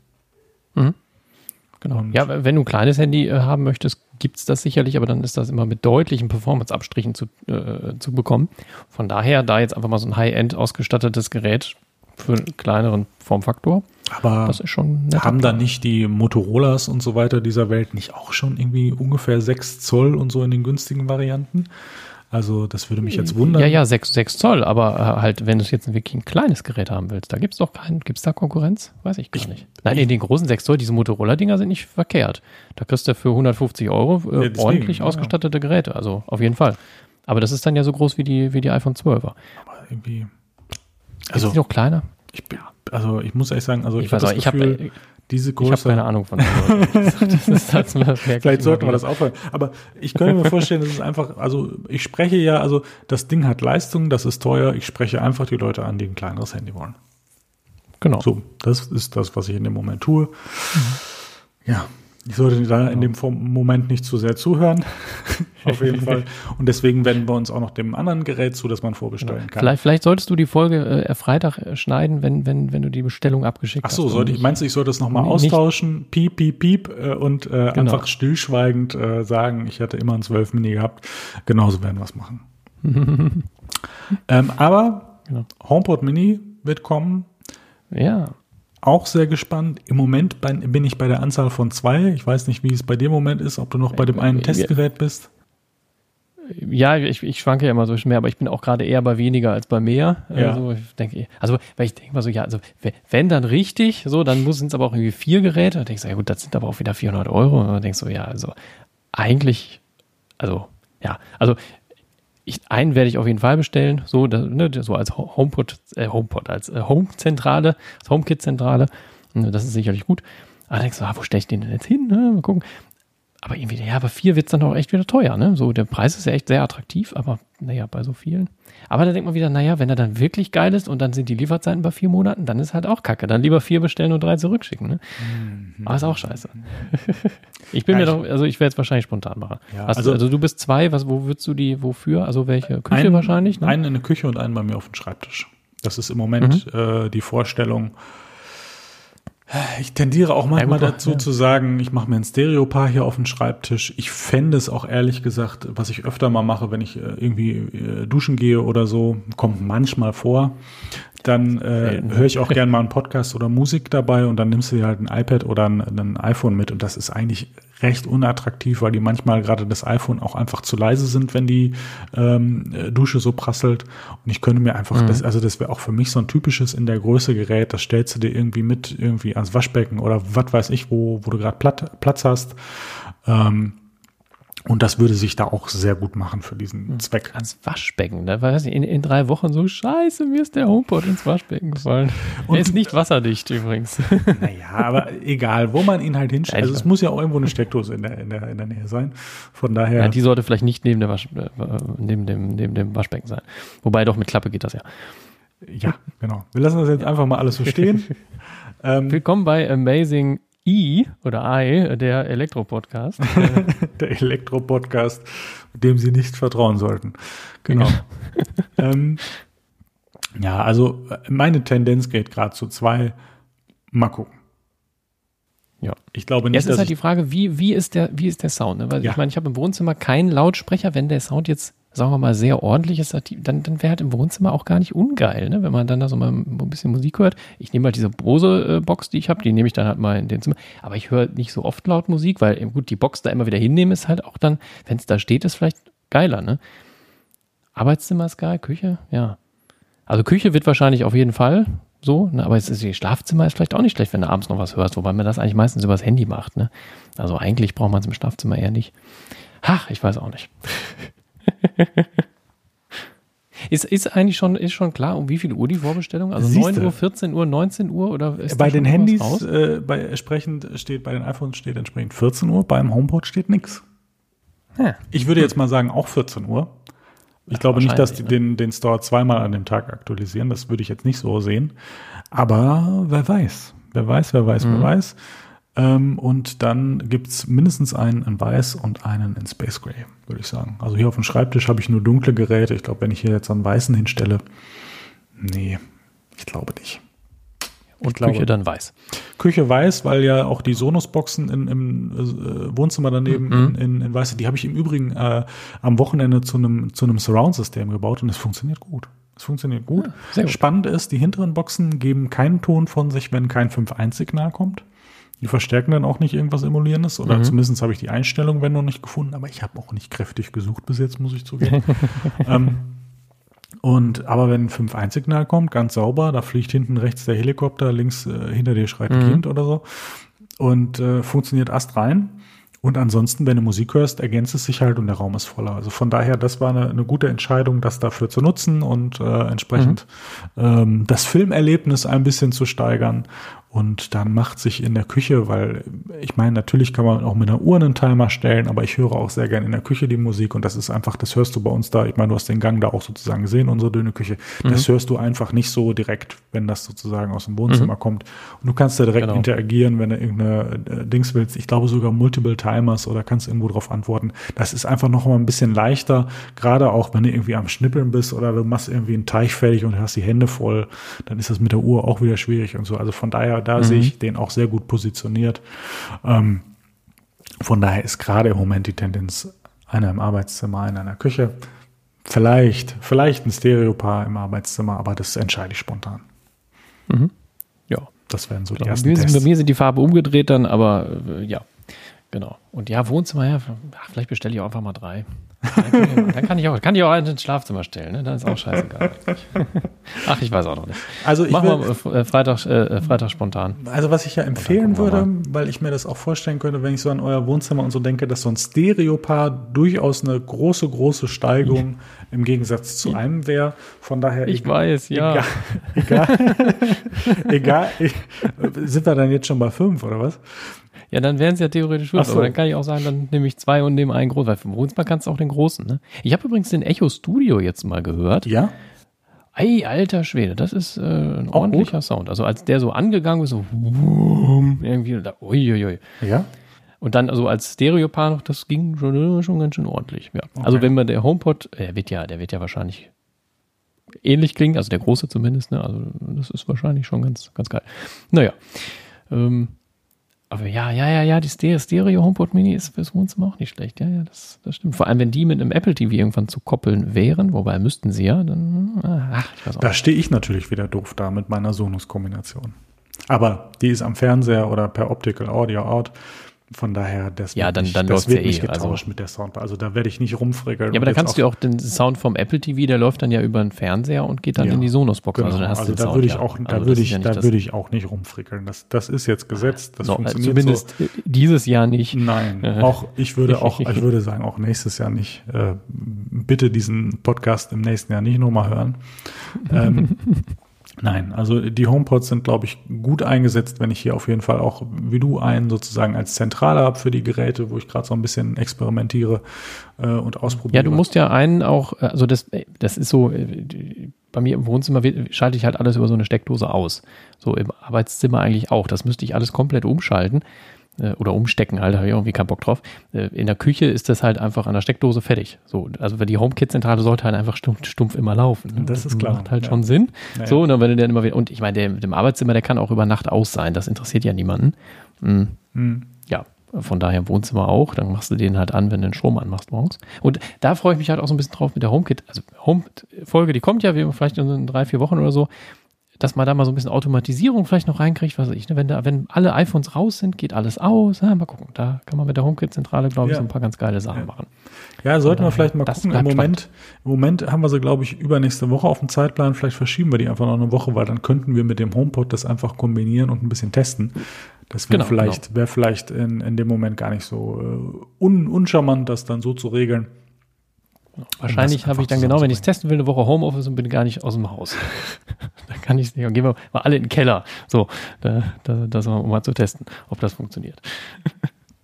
[SPEAKER 2] Genau.
[SPEAKER 1] Und-
[SPEAKER 2] ja, wenn du ein kleines Handy äh, haben möchtest, gibt es das sicherlich, aber dann ist das immer mit deutlichen Performance-Abstrichen zu, äh, zu bekommen. Von daher, da jetzt einfach mal so ein High-End ausgestattetes Gerät für einen kleineren Formfaktor,
[SPEAKER 1] Aber
[SPEAKER 2] das ist schon nett.
[SPEAKER 1] Haben da nicht die Motorolas und so weiter dieser Welt nicht auch schon irgendwie ungefähr 6 Zoll und so in den günstigen Varianten? Also das würde mich jetzt wundern.
[SPEAKER 2] Ja, ja, 6, 6 Zoll, aber äh, halt, wenn du jetzt wirklich ein kleines Gerät haben willst, da gibt es doch keinen, gibt es da Konkurrenz? Weiß ich gar
[SPEAKER 1] Ich-
[SPEAKER 2] nicht. Nein, in den großen 6 Zoll, diese Motorola-Dinger sind nicht verkehrt. Da kriegst du für 150 Euro äh,
[SPEAKER 1] Ja, deswegen,
[SPEAKER 2] ordentlich
[SPEAKER 1] ja.
[SPEAKER 2] ausgestattete Geräte, also auf jeden Fall. Aber das ist dann ja so groß wie die, wie die iPhone 12er.
[SPEAKER 1] Aber irgendwie,
[SPEAKER 2] Also,
[SPEAKER 1] also
[SPEAKER 2] die noch kleiner?
[SPEAKER 1] ich, bin- also ich muss ehrlich sagen, also ich,
[SPEAKER 2] Ich
[SPEAKER 1] habe
[SPEAKER 2] weiß
[SPEAKER 1] das
[SPEAKER 2] auch, ich habe
[SPEAKER 1] Diese
[SPEAKER 2] ich hab
[SPEAKER 1] Größe,
[SPEAKER 2] keine Ahnung von Android. ich
[SPEAKER 1] vielleicht sollten wir das aufhören. Aber ich könnte mir vorstellen, das ist einfach, also ich spreche ja, also das Ding hat Leistung, das ist teuer, ich spreche einfach die Leute an, die ein kleineres Handy wollen.
[SPEAKER 2] Genau.
[SPEAKER 1] So, das ist das, was ich in dem Moment tue. Ja, ich sollte da in dem Moment nicht zu sehr zuhören. Auf jeden Fall. Und deswegen wenden wir uns auch noch dem anderen Gerät zu, das man vorbestellen kann.
[SPEAKER 2] Vielleicht, vielleicht solltest du die Folge äh, Freitag äh, schneiden, wenn, wenn, wenn du die Bestellung abgeschickt
[SPEAKER 1] Ach so,
[SPEAKER 2] hast.
[SPEAKER 1] sollte ich, meinst du, ich sollte das nochmal austauschen? Piep, piep, piep äh, und äh,
[SPEAKER 2] Genau.
[SPEAKER 1] einfach stillschweigend äh, sagen, ich hätte immer ein 12 Mini gehabt. Genauso werden wir es machen. ähm, aber
[SPEAKER 2] Genau.
[SPEAKER 1] HomePod Mini wird kommen.
[SPEAKER 2] Ja,
[SPEAKER 1] Auch sehr gespannt. Im Moment bin ich bei der Anzahl von zwei. Ich weiß nicht, wie es bei dir im Moment ist, ob du noch bei dem einen Testgerät bist.
[SPEAKER 2] ja ich, ich schwanke ja immer so mehr, aber ich bin auch gerade eher bei weniger als bei mehr.
[SPEAKER 1] Ja.
[SPEAKER 2] Also ich denke, also weil ich denke mal so, ja, also we- wenn dann richtig, so, dann sind es aber auch irgendwie vier Geräte. Da denkst du, ja gut, das sind aber auch wieder 400 Euro. Und dann denkst du, ja, also eigentlich also, ja, also ich, einen werde ich auf jeden Fall bestellen, so, ne, so als HomePod, äh, HomePod, als äh, Home-Zentrale, als HomeKit-Zentrale. Das ist sicherlich gut. Du, ah, wo stelle ich den denn jetzt hin? Ne? Mal gucken. Aber irgendwie, ja, bei vier wird es dann auch echt wieder teuer, ne? So, der Preis ist ja echt sehr attraktiv, aber naja, bei so vielen. Aber da denkt man wieder, naja, wenn er dann wirklich geil ist und dann sind die Lieferzeiten bei vier Monaten, dann ist halt auch kacke. Dann lieber vier bestellen und drei zurückschicken, ne? Mhm. Aber ist auch scheiße. ich bin ja, mir doch, also ich werde es wahrscheinlich spontan machen. Ja, also, also, du bist zwei, was, wo würdest du die, wofür? Also welche Küche einen, wahrscheinlich?
[SPEAKER 1] Ne? Einen in der Küche und einen bei mir auf dem Schreibtisch. Das ist im Moment mhm. äh, die Vorstellung, ich tendiere auch manchmal ja, gut, dazu ja. zu sagen, ich mache mir ein Stereopaar hier auf den Schreibtisch. Ich fände es auch ehrlich gesagt, was ich öfter mal mache, wenn ich äh, irgendwie äh, duschen gehe oder so, kommt manchmal vor, dann äh, höre ich auch gerne mal einen Podcast oder Musik dabei und dann nimmst du dir halt ein iPad oder ein, ein, iPhone mit und das ist eigentlich recht unattraktiv, weil die manchmal gerade das iPhone auch einfach zu leise sind, wenn die ähm, Dusche so prasselt und ich könnte mir einfach, mhm. das, also das wäre auch für mich so ein typisches in der Größe Gerät, das stellst du dir irgendwie mit irgendwie ans Waschbecken oder was weiß ich, wo, wo du gerade Platz hast. Ähm, und das würde sich da auch sehr gut machen für diesen hm. Zweck.
[SPEAKER 2] Ans Waschbecken. Da war in, in drei Wochen so, scheiße, mir ist der HomePod ins Waschbecken gefallen. Und er ist nicht wasserdicht übrigens.
[SPEAKER 1] Naja, aber egal, wo man ihn halt hinstellt. Also es muss ja auch irgendwo eine Steckdose in der, in der, in der Nähe sein. Von daher. Ja,
[SPEAKER 2] die sollte vielleicht nicht neben, der Wasch, äh, neben, dem, neben dem Waschbecken sein. Wobei doch mit Klappe geht das ja.
[SPEAKER 1] Ja, genau. Wir lassen das jetzt einfach mal alles so stehen.
[SPEAKER 2] ähm, Willkommen bei Amazing I oder I, der Elektro-Podcast.
[SPEAKER 1] der Elektro-Podcast, dem Sie nicht vertrauen sollten. Genau. ähm, ja, also meine Tendenz geht gerade zu zwei. Mal gucken.
[SPEAKER 2] Ja. Ich glaube nicht. Jetzt ist halt die Frage, wie, wie, ist, der, wie ist der Sound? Ne? Weil ja. ich meine, ich habe im Wohnzimmer keinen Lautsprecher, wenn der Sound jetzt sagen wir mal, sehr ordentliches Stativ, dann, dann wäre halt im Wohnzimmer auch gar nicht ungeil, ne? wenn man dann da so mal ein bisschen Musik hört. Ich nehme halt diese Bose-Box, die ich habe, die nehme ich dann halt mal in den Zimmer. Aber ich höre nicht so oft laut Musik, weil eben gut, die Box da immer wieder hinnehmen ist halt auch dann, wenn es da steht, ist vielleicht geiler. Ne? Arbeitszimmer ist geil, Küche, ja. Also Küche wird wahrscheinlich auf jeden Fall so, ne? aber es ist, Schlafzimmer ist vielleicht auch nicht schlecht, wenn du abends noch was hörst, wobei man das eigentlich meistens übers Handy macht. Ne? Also eigentlich braucht man es im Schlafzimmer eher nicht. Ach, ich weiß auch nicht. Ist, ist eigentlich schon, ist schon klar, um wie viel Uhr die Vorbestellung? Also Siehste. 9 Uhr, 14 Uhr, 19 Uhr oder
[SPEAKER 1] ist Bei den Handys äh, bei, entsprechend steht, bei den iPhones steht entsprechend 14 Uhr, beim HomePod steht nichts. Ja. Ich würde jetzt mal sagen, auch 14 Uhr. Ich glaube nicht, dass die ne? den, den Store zweimal an dem Tag aktualisieren. Das würde ich jetzt nicht so sehen. Aber wer weiß. Wer weiß, wer weiß, mhm. wer weiß. Ähm, und dann gibt's mindestens einen in Weiß und einen in Space Gray, würde ich sagen. Also hier auf dem Schreibtisch habe ich nur dunkle Geräte. Ich glaube, wenn ich hier jetzt einen weißen hinstelle, nee, ich glaube nicht.
[SPEAKER 2] Und ich Küche glaube, dann weiß.
[SPEAKER 1] Küche weiß, weil ja auch die Sonos-Boxen im äh, Wohnzimmer daneben mhm. in, in, in weiß, die habe ich im Übrigen äh, am Wochenende zu einem zu einem Surround-System gebaut und es funktioniert gut. Es funktioniert gut. Ja, gut. Spannend ist, die hinteren Boxen geben keinen Ton von sich, wenn kein 5.1-Signal kommt. Die verstärken dann auch nicht irgendwas Emulierendes oder mhm. zumindest habe ich die Einstellung, wenn noch nicht gefunden, aber ich habe auch nicht kräftig gesucht bis jetzt, muss ich zugeben. ähm, und aber wenn ein 5-1-Signal kommt, ganz sauber, da fliegt hinten rechts der Helikopter, links äh, hinter dir schreit ein mhm. Kind oder so und äh, funktioniert Ast rein. Und ansonsten, wenn du Musik hörst, ergänzt es sich halt und der Raum ist voller. Also von daher, das war eine, eine gute Entscheidung, das dafür zu nutzen und äh, entsprechend mhm. ähm, das Filmerlebnis ein bisschen zu steigern und dann macht sich in der Küche, weil ich meine, natürlich kann man auch mit einer Uhr einen Timer stellen, aber ich höre auch sehr gerne in der Küche die Musik und das ist einfach, das hörst du bei uns da. Ich meine, du hast den Gang da auch sozusagen gesehen, unsere dünne Küche. Das mhm. hörst du einfach nicht so direkt, wenn das sozusagen aus dem Wohnzimmer mhm. kommt. Und du kannst da direkt genau. interagieren, wenn du irgendeine äh, Dings willst. Ich glaube sogar Multiple Timers oder kannst irgendwo drauf antworten. Das ist einfach noch mal ein bisschen leichter, gerade auch wenn du irgendwie am Schnippeln bist oder du machst irgendwie einen Teich fertig und hast die Hände voll, dann ist das mit der Uhr auch wieder schwierig und so. Also von daher da mhm. sehe ich den auch sehr gut positioniert. Ähm, von daher ist gerade im Moment die Tendenz einer im Arbeitszimmer, einer in der Küche. Vielleicht, vielleicht ein Stereopaar im Arbeitszimmer, aber das entscheide ich spontan.
[SPEAKER 2] Mhm. Ja. Das wären so die ersten bei mir, Tests. Bei mir sind die Farbe umgedreht dann, aber äh, ja, genau. Und ja, Wohnzimmer, ja, vielleicht bestelle ich auch einfach mal drei. Dann kann ich, dann kann ich auch, kann ich auch einen ins Schlafzimmer stellen, ne? dann ist auch scheißegal. Ach, ich weiß auch noch nicht.
[SPEAKER 1] Also ich
[SPEAKER 2] Machen wir äh, Freitag, äh, Freitag spontan.
[SPEAKER 1] Also was ich ja empfehlen würde, weil ich mir das auch vorstellen könnte, wenn ich so an euer Wohnzimmer und so denke, dass so ein Stereopaar durchaus eine große, große Steigung im Gegensatz zu einem wäre. Von daher.
[SPEAKER 2] Ich weiß, ja.
[SPEAKER 1] Egal. Egal. egal ich, sind wir dann jetzt schon bei fünf oder was?
[SPEAKER 2] Ja, dann wären es ja theoretisch fünf,
[SPEAKER 1] so.
[SPEAKER 2] aber dann kann ich auch sagen, dann nehme ich zwei und nehme einen großen, weil vom Wohnzimmer kannst du auch den großen. Ne? Ich habe übrigens den Echo Studio jetzt mal gehört.
[SPEAKER 1] Ja.
[SPEAKER 2] Ey, alter Schwede, das ist äh, ein
[SPEAKER 1] Auch
[SPEAKER 2] ordentlicher Sound. Also als der so angegangen ist, so wumm, irgendwie, da, uiuiui.
[SPEAKER 1] Ja.
[SPEAKER 2] Und dann also als Stereopaar noch, das ging schon, schon ganz schön ordentlich. Ja. Also wenn man der HomePod, der wird ja, der wird ja wahrscheinlich ähnlich klingen, also der große zumindest, ne? Also das ist wahrscheinlich schon ganz, ganz geil. Naja. Ähm, aber ja, ja, ja, ja, die Stereo, HomePod Mini ist fürs Wohnzimmer auch nicht schlecht. Ja, ja, das, das stimmt. Vor allem, wenn die mit einem Apple TV irgendwann zu koppeln wären, wobei müssten sie ja, dann, ach, ich weiß auch
[SPEAKER 1] Da stehe ich natürlich wieder doof da mit meiner Sonos-Kombination. Aber die ist am Fernseher oder per Optical Audio out. Von daher, das
[SPEAKER 2] Ja, dann- dann
[SPEAKER 1] wird
[SPEAKER 2] ja eh,
[SPEAKER 1] getauscht
[SPEAKER 2] also-
[SPEAKER 1] mit der Soundbar. Also da werde ich nicht rumfrickeln.
[SPEAKER 2] Ja, aber da kannst du ja auch den Sound vom Apple TV, der läuft dann ja über den Fernseher und geht dann
[SPEAKER 1] Ja,
[SPEAKER 2] in die Sonos-Box.
[SPEAKER 1] Genau.
[SPEAKER 2] Also
[SPEAKER 1] also da
[SPEAKER 2] Sound,
[SPEAKER 1] würde ich
[SPEAKER 2] ja.
[SPEAKER 1] auch, da
[SPEAKER 2] Also
[SPEAKER 1] würde ich,
[SPEAKER 2] ja nicht
[SPEAKER 1] da würde ich auch nicht rumfrickeln. Das, das ist jetzt gesetzt. Das
[SPEAKER 2] No,
[SPEAKER 1] funktioniert
[SPEAKER 2] zumindest
[SPEAKER 1] so.
[SPEAKER 2] dieses Jahr nicht.
[SPEAKER 1] Nein,
[SPEAKER 2] Äh.
[SPEAKER 1] auch ich würde auch, ich würde sagen, auch nächstes Jahr nicht. Äh, bitte diesen Podcast im nächsten Jahr nicht nochmal hören. Ähm, nein, also die HomePods sind, glaube ich, gut eingesetzt, wenn ich hier auf jeden Fall auch, wie du, einen sozusagen als Zentrale habe für die Geräte, wo ich gerade so ein bisschen experimentiere äh, und ausprobiere.
[SPEAKER 2] Ja, du musst ja einen auch, äh, also das, äh, das ist so, äh, bei mir im Wohnzimmer schalte ich halt alles über so eine Steckdose aus. So im Arbeitszimmer eigentlich auch. Das müsste ich alles komplett umschalten oder umstecken, halt, da habe ich irgendwie keinen Bock drauf. Äh, In der Küche ist das halt einfach an der Steckdose fertig. So, also die HomeKit-Zentrale sollte halt einfach stumpf, stumpf immer laufen. ne?
[SPEAKER 1] Das ist klar,
[SPEAKER 2] Macht halt
[SPEAKER 1] ja.
[SPEAKER 2] schon Sinn.
[SPEAKER 1] Ja,
[SPEAKER 2] So, und dann, wenn du dann immer wieder, und ich meine, der mit dem Arbeitszimmer, der kann auch über Nacht aus sein. Das interessiert ja niemanden. Mm.
[SPEAKER 1] Hm.
[SPEAKER 2] Ja, von daher im Wohnzimmer auch. Dann machst du den halt an, wenn du den Strom anmachst morgens. Und da freue ich mich halt auch so ein bisschen drauf mit der HomeKit. Also Home-Folge, die kommt ja wie vielleicht in drei, vier Wochen oder so, dass man da mal so ein bisschen Automatisierung vielleicht noch reinkriegt, was weiß ich, ne? wenn, da, wenn alle iPhones raus sind, geht alles aus. Ja, mal gucken. Da kann man mit der HomeKit-Zentrale, glaube ich,
[SPEAKER 1] Ja.
[SPEAKER 2] so ein paar ganz geile Sachen
[SPEAKER 1] Ja.
[SPEAKER 2] machen.
[SPEAKER 1] Ja, sollten wir vielleicht mal gucken. Im Moment, Im Moment haben wir sie, glaube ich, übernächste Woche auf dem Zeitplan. Vielleicht verschieben wir die einfach noch eine Woche, weil dann könnten wir mit dem HomePod das einfach kombinieren und ein bisschen testen. Das wäre
[SPEAKER 2] Genau,
[SPEAKER 1] vielleicht, wäre vielleicht in, in dem Moment gar nicht so äh, un, uncharmant, das dann so zu regeln.
[SPEAKER 2] Wahrscheinlich habe ich dann genau, wenn ich es testen will, eine Woche Homeoffice und bin gar nicht aus dem Haus. dann kann ich es nicht. Dann gehen wir mal alle in den Keller. So, da, da, das um mal zu testen, ob das funktioniert.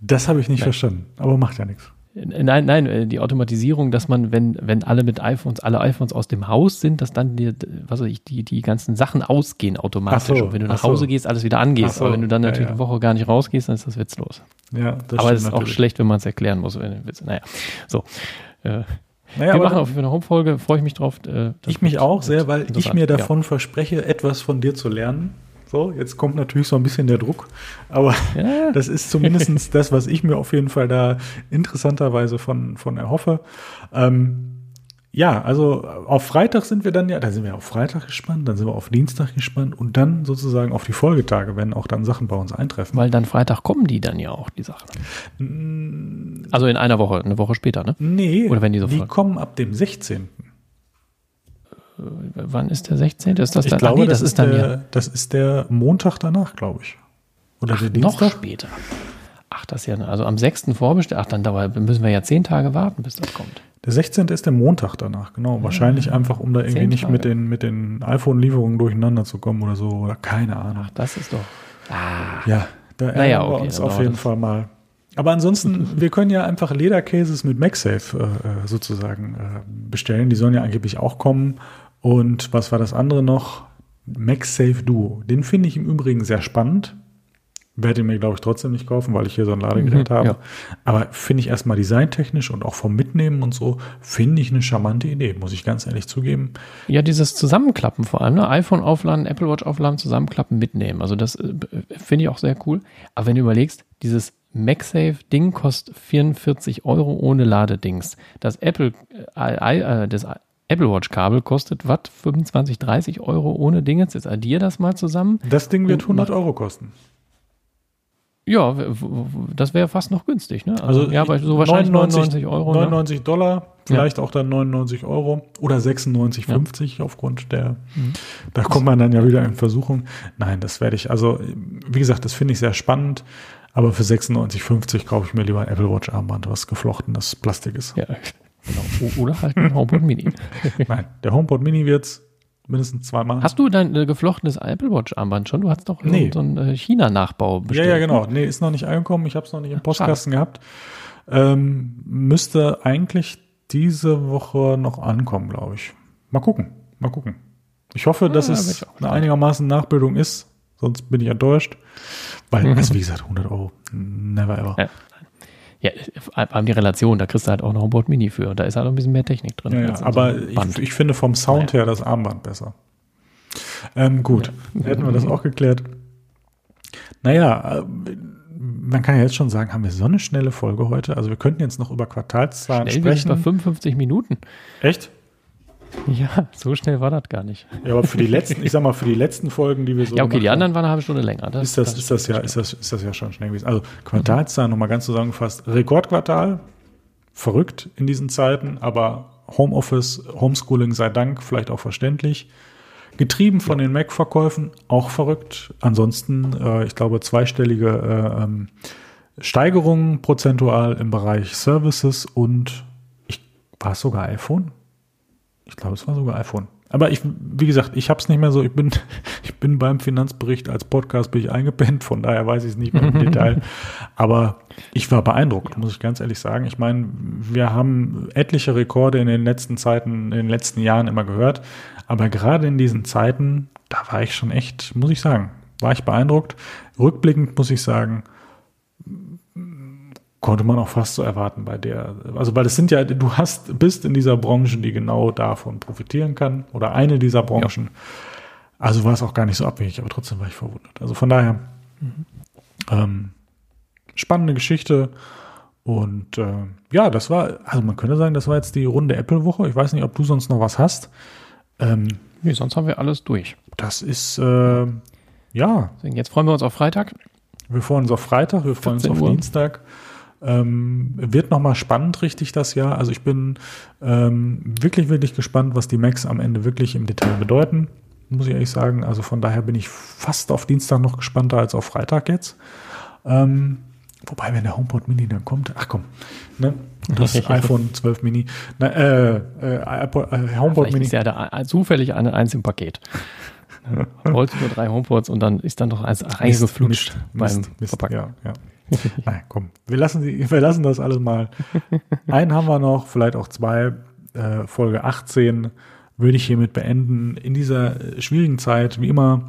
[SPEAKER 1] Das habe ich nicht verstanden, aber macht ja nichts.
[SPEAKER 2] Nein, nein, äh, die Automatisierung, dass man, wenn, wenn alle mit iPhones, alle iPhones aus dem Haus sind, dass dann die, was weiß ich, die, die ganzen Sachen ausgehen automatisch.
[SPEAKER 1] So,
[SPEAKER 2] und wenn du
[SPEAKER 1] ach
[SPEAKER 2] nach
[SPEAKER 1] so.
[SPEAKER 2] Hause gehst, alles wieder angehst.
[SPEAKER 1] So,
[SPEAKER 2] Aber wenn du dann
[SPEAKER 1] ja,
[SPEAKER 2] natürlich
[SPEAKER 1] ja.
[SPEAKER 2] eine Woche gar nicht rausgehst, dann ist das witzlos.
[SPEAKER 1] Ja, das
[SPEAKER 2] aber es ist auch
[SPEAKER 1] natürlich.
[SPEAKER 2] schlecht, wenn man es erklären muss. Wenn, Witz- naja, so. Äh,
[SPEAKER 1] Naja,
[SPEAKER 2] wir machen auf jeden Fall eine Home-Folge, freue ich mich drauf. Äh,
[SPEAKER 1] Ich mich auch sehr, weil ich mir
[SPEAKER 2] Ja.
[SPEAKER 1] davon verspreche, etwas von dir zu lernen. So, jetzt kommt natürlich so ein bisschen der Druck, aber
[SPEAKER 2] Ja.
[SPEAKER 1] das ist zumindest das, was ich mir auf jeden Fall da interessanterweise von, von erhoffe. Ähm, ja, also auf Freitag sind wir dann ja, da sind wir auf Freitag gespannt, dann sind wir auf Dienstag gespannt und dann sozusagen auf die Folgetage, wenn auch dann Sachen bei uns eintreffen.
[SPEAKER 2] Weil dann Freitag kommen die dann ja auch, die Sachen.
[SPEAKER 1] Mm,
[SPEAKER 2] Also in einer Woche, eine Woche später, ne?
[SPEAKER 1] Nee,
[SPEAKER 2] Oder wenn die so
[SPEAKER 1] die kommen ab dem 16.
[SPEAKER 2] Wann ist der 16.? Ist das
[SPEAKER 1] Ich
[SPEAKER 2] dann?
[SPEAKER 1] glaube,
[SPEAKER 2] Ach nee,
[SPEAKER 1] das, ist
[SPEAKER 2] dann
[SPEAKER 1] der,
[SPEAKER 2] ja
[SPEAKER 1] das ist der Montag danach, glaube ich. Oder der
[SPEAKER 2] noch
[SPEAKER 1] Dienstag.
[SPEAKER 2] später. Ach, das ist ja, also am 6. vorbestellt. Ach, dann dauert, müssen wir ja zehn Tage warten, bis das kommt.
[SPEAKER 1] Der 16. ist der Montag danach, genau. Wahrscheinlich einfach, um da irgendwie nicht mit den, mit den iPhone-Lieferungen durcheinander zu kommen oder so. Oder keine Ahnung.
[SPEAKER 2] Ach, das ist doch. Ah,
[SPEAKER 1] Ja, da ärgern
[SPEAKER 2] Naja,
[SPEAKER 1] wir
[SPEAKER 2] okay,
[SPEAKER 1] uns
[SPEAKER 2] dann
[SPEAKER 1] auf jeden
[SPEAKER 2] das.
[SPEAKER 1] Fall mal. Aber ansonsten, wir können ja einfach Ledercases mit MagSafe äh, äh, sozusagen äh, bestellen. Die sollen ja angeblich auch kommen. Und was war das andere noch? MagSafe Duo. Den finde ich im Übrigen sehr spannend. Werde ihn mir, glaube ich, trotzdem nicht kaufen, weil ich hier so ein Ladegerät
[SPEAKER 2] Mhm,
[SPEAKER 1] habe.
[SPEAKER 2] ja.
[SPEAKER 1] Aber finde ich erstmal designtechnisch und auch vom Mitnehmen und so, finde ich eine charmante Idee, muss ich ganz ehrlich zugeben.
[SPEAKER 2] Ja, dieses Zusammenklappen vor allem, ne? iPhone aufladen, Apple Watch aufladen, zusammenklappen, mitnehmen. Also das äh, finde ich auch sehr cool. Aber wenn du überlegst, dieses MagSafe-Ding kostet 44 Euro ohne Ladedings. Das Apple, äh, äh, das Apple Watch-Kabel kostet was? 25, 30 Euro ohne Dingens. Jetzt addier das mal zusammen.
[SPEAKER 1] Das Ding wird
[SPEAKER 2] Und
[SPEAKER 1] 100 Euro kosten.
[SPEAKER 2] Ja, das wäre fast noch günstig, ne?
[SPEAKER 1] Also
[SPEAKER 2] ja, aber so wahrscheinlich 99, Euro.
[SPEAKER 1] 99
[SPEAKER 2] Ne?
[SPEAKER 1] Dollar, vielleicht auch dann 99 Euro oder 96,50 aufgrund der.
[SPEAKER 2] Mhm.
[SPEAKER 1] Da kommt man dann ja wieder in Versuchung. Nein, das werde ich. Also, wie gesagt, das finde ich sehr spannend. Aber für 96,50 kaufe ich mir lieber ein Apple Watch Armband, was geflochtenes Plastik ist.
[SPEAKER 2] Ja, genau. Oder halt ein HomePod Mini.
[SPEAKER 1] Nein, der HomePod Mini wird's mindestens zweimal.
[SPEAKER 2] Hast du dein äh, geflochtenes Apple Watch Armband schon? Du hast doch
[SPEAKER 1] Nee.
[SPEAKER 2] so, einen äh, China-Nachbau
[SPEAKER 1] ja,
[SPEAKER 2] bestellt.
[SPEAKER 1] ja, genau. Nee, ist noch nicht angekommen. Ich habe es noch nicht im Postkasten gehabt. Ähm, müsste eigentlich diese Woche noch ankommen, glaube ich. Mal gucken. Mal gucken. Ich hoffe, dass
[SPEAKER 2] Ja,
[SPEAKER 1] es eine einigermaßen Nachbildung ist. Sonst bin ich enttäuscht. Weil, also wie gesagt, 100 Euro. Never ever.
[SPEAKER 2] Ja. Ja, vor allem die Relation, da kriegst du halt auch noch ein HomePod Mini für. Und da ist halt noch ein bisschen mehr Technik drin.
[SPEAKER 1] Ja, ja, aber
[SPEAKER 2] so
[SPEAKER 1] ich, ich finde vom Sound her das Armband besser. Ähm, gut, hätten wir das auch geklärt. Naja, äh, man kann ja jetzt schon sagen, haben wir so eine schnelle Folge heute. Also wir könnten jetzt noch über Quartalszahlen
[SPEAKER 2] Schnell
[SPEAKER 1] sprechen.
[SPEAKER 2] 55 Minuten.
[SPEAKER 1] Echt?
[SPEAKER 2] Ja, so schnell war das gar nicht.
[SPEAKER 1] Ja, aber für die letzten, ich sag mal, für die letzten Folgen, die wir so
[SPEAKER 2] Ja, okay, die anderen waren eine halbe Stunde länger.
[SPEAKER 1] ist das, ist das ja, ist das, ist das ja schon schnell gewesen. Also Quartalszahlen nochmal ganz zusammengefasst. Rekordquartal, verrückt in diesen Zeiten, aber Homeoffice, Homeschooling sei Dank, vielleicht auch verständlich. Getrieben von den Mac-Verkäufen, auch verrückt. Ansonsten, äh, ich glaube, zweistellige äh, ähm, Steigerungen prozentual im Bereich Services und ich war es sogar iPhone? Ich glaube, es war sogar iPhone. Aber ich, wie gesagt, ich habe es nicht mehr so. Ich bin, ich bin beim Finanzbericht als Podcast bin ich eingepennt, von daher weiß ich es nicht mehr im Detail. Aber ich war beeindruckt, muss ich ganz ehrlich sagen. Ich meine, wir haben etliche Rekorde in den letzten Zeiten, in den letzten Jahren immer gehört. Aber gerade in diesen Zeiten, da war ich schon echt, muss ich sagen, war ich beeindruckt. Rückblickend muss ich sagen, konnte man auch fast so erwarten bei der, also weil es sind ja, du hast, bist in dieser Branche, die genau davon profitieren kann oder eine dieser Branchen. Also war es auch gar nicht so abwegig, aber trotzdem war ich verwundert. Also von daher, ähm, spannende Geschichte und äh, ja, das war, also man könnte sagen, das war jetzt die runde Apple-Woche. Ich weiß nicht, ob du sonst noch was hast. Ähm,
[SPEAKER 2] Nee, sonst haben wir alles durch.
[SPEAKER 1] das ist, äh, ja,
[SPEAKER 2] Deswegen, jetzt freuen wir uns auf Freitag.
[SPEAKER 1] Wir freuen uns auf Freitag, wir freuen uns
[SPEAKER 2] 14
[SPEAKER 1] auf
[SPEAKER 2] Uhr.
[SPEAKER 1] Dienstag. Ähm, wird nochmal spannend, richtig, das Jahr. Also ich bin ähm, wirklich, wirklich gespannt, was die Macs am Ende wirklich im Detail bedeuten, muss ich ehrlich sagen. Also von daher bin ich fast auf Dienstag noch gespannter als auf Freitag jetzt. Ähm, wobei, wenn der HomePod Mini dann kommt, ach komm, ne? das iPhone 12 Mini, na, äh, äh, iPod, äh, HomePod
[SPEAKER 2] Vielleicht
[SPEAKER 1] Mini.
[SPEAKER 2] ist ja da ein- zufällig eine eins im Paket. Holst nur drei HomePods und dann ist dann doch eins reingeflutscht beim Verpacken.
[SPEAKER 1] Ja, ja. Nein, komm, wir lassen, wir lassen das alles mal. Einen haben wir noch, vielleicht auch zwei. Äh, Folge 18 würde ich hiermit beenden. In dieser äh, schwierigen Zeit, wie immer,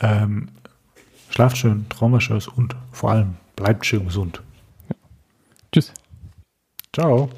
[SPEAKER 1] ähm, schlaft schön, traumaschös und vor allem bleibt schön gesund.
[SPEAKER 2] Tschüss.
[SPEAKER 1] Ciao.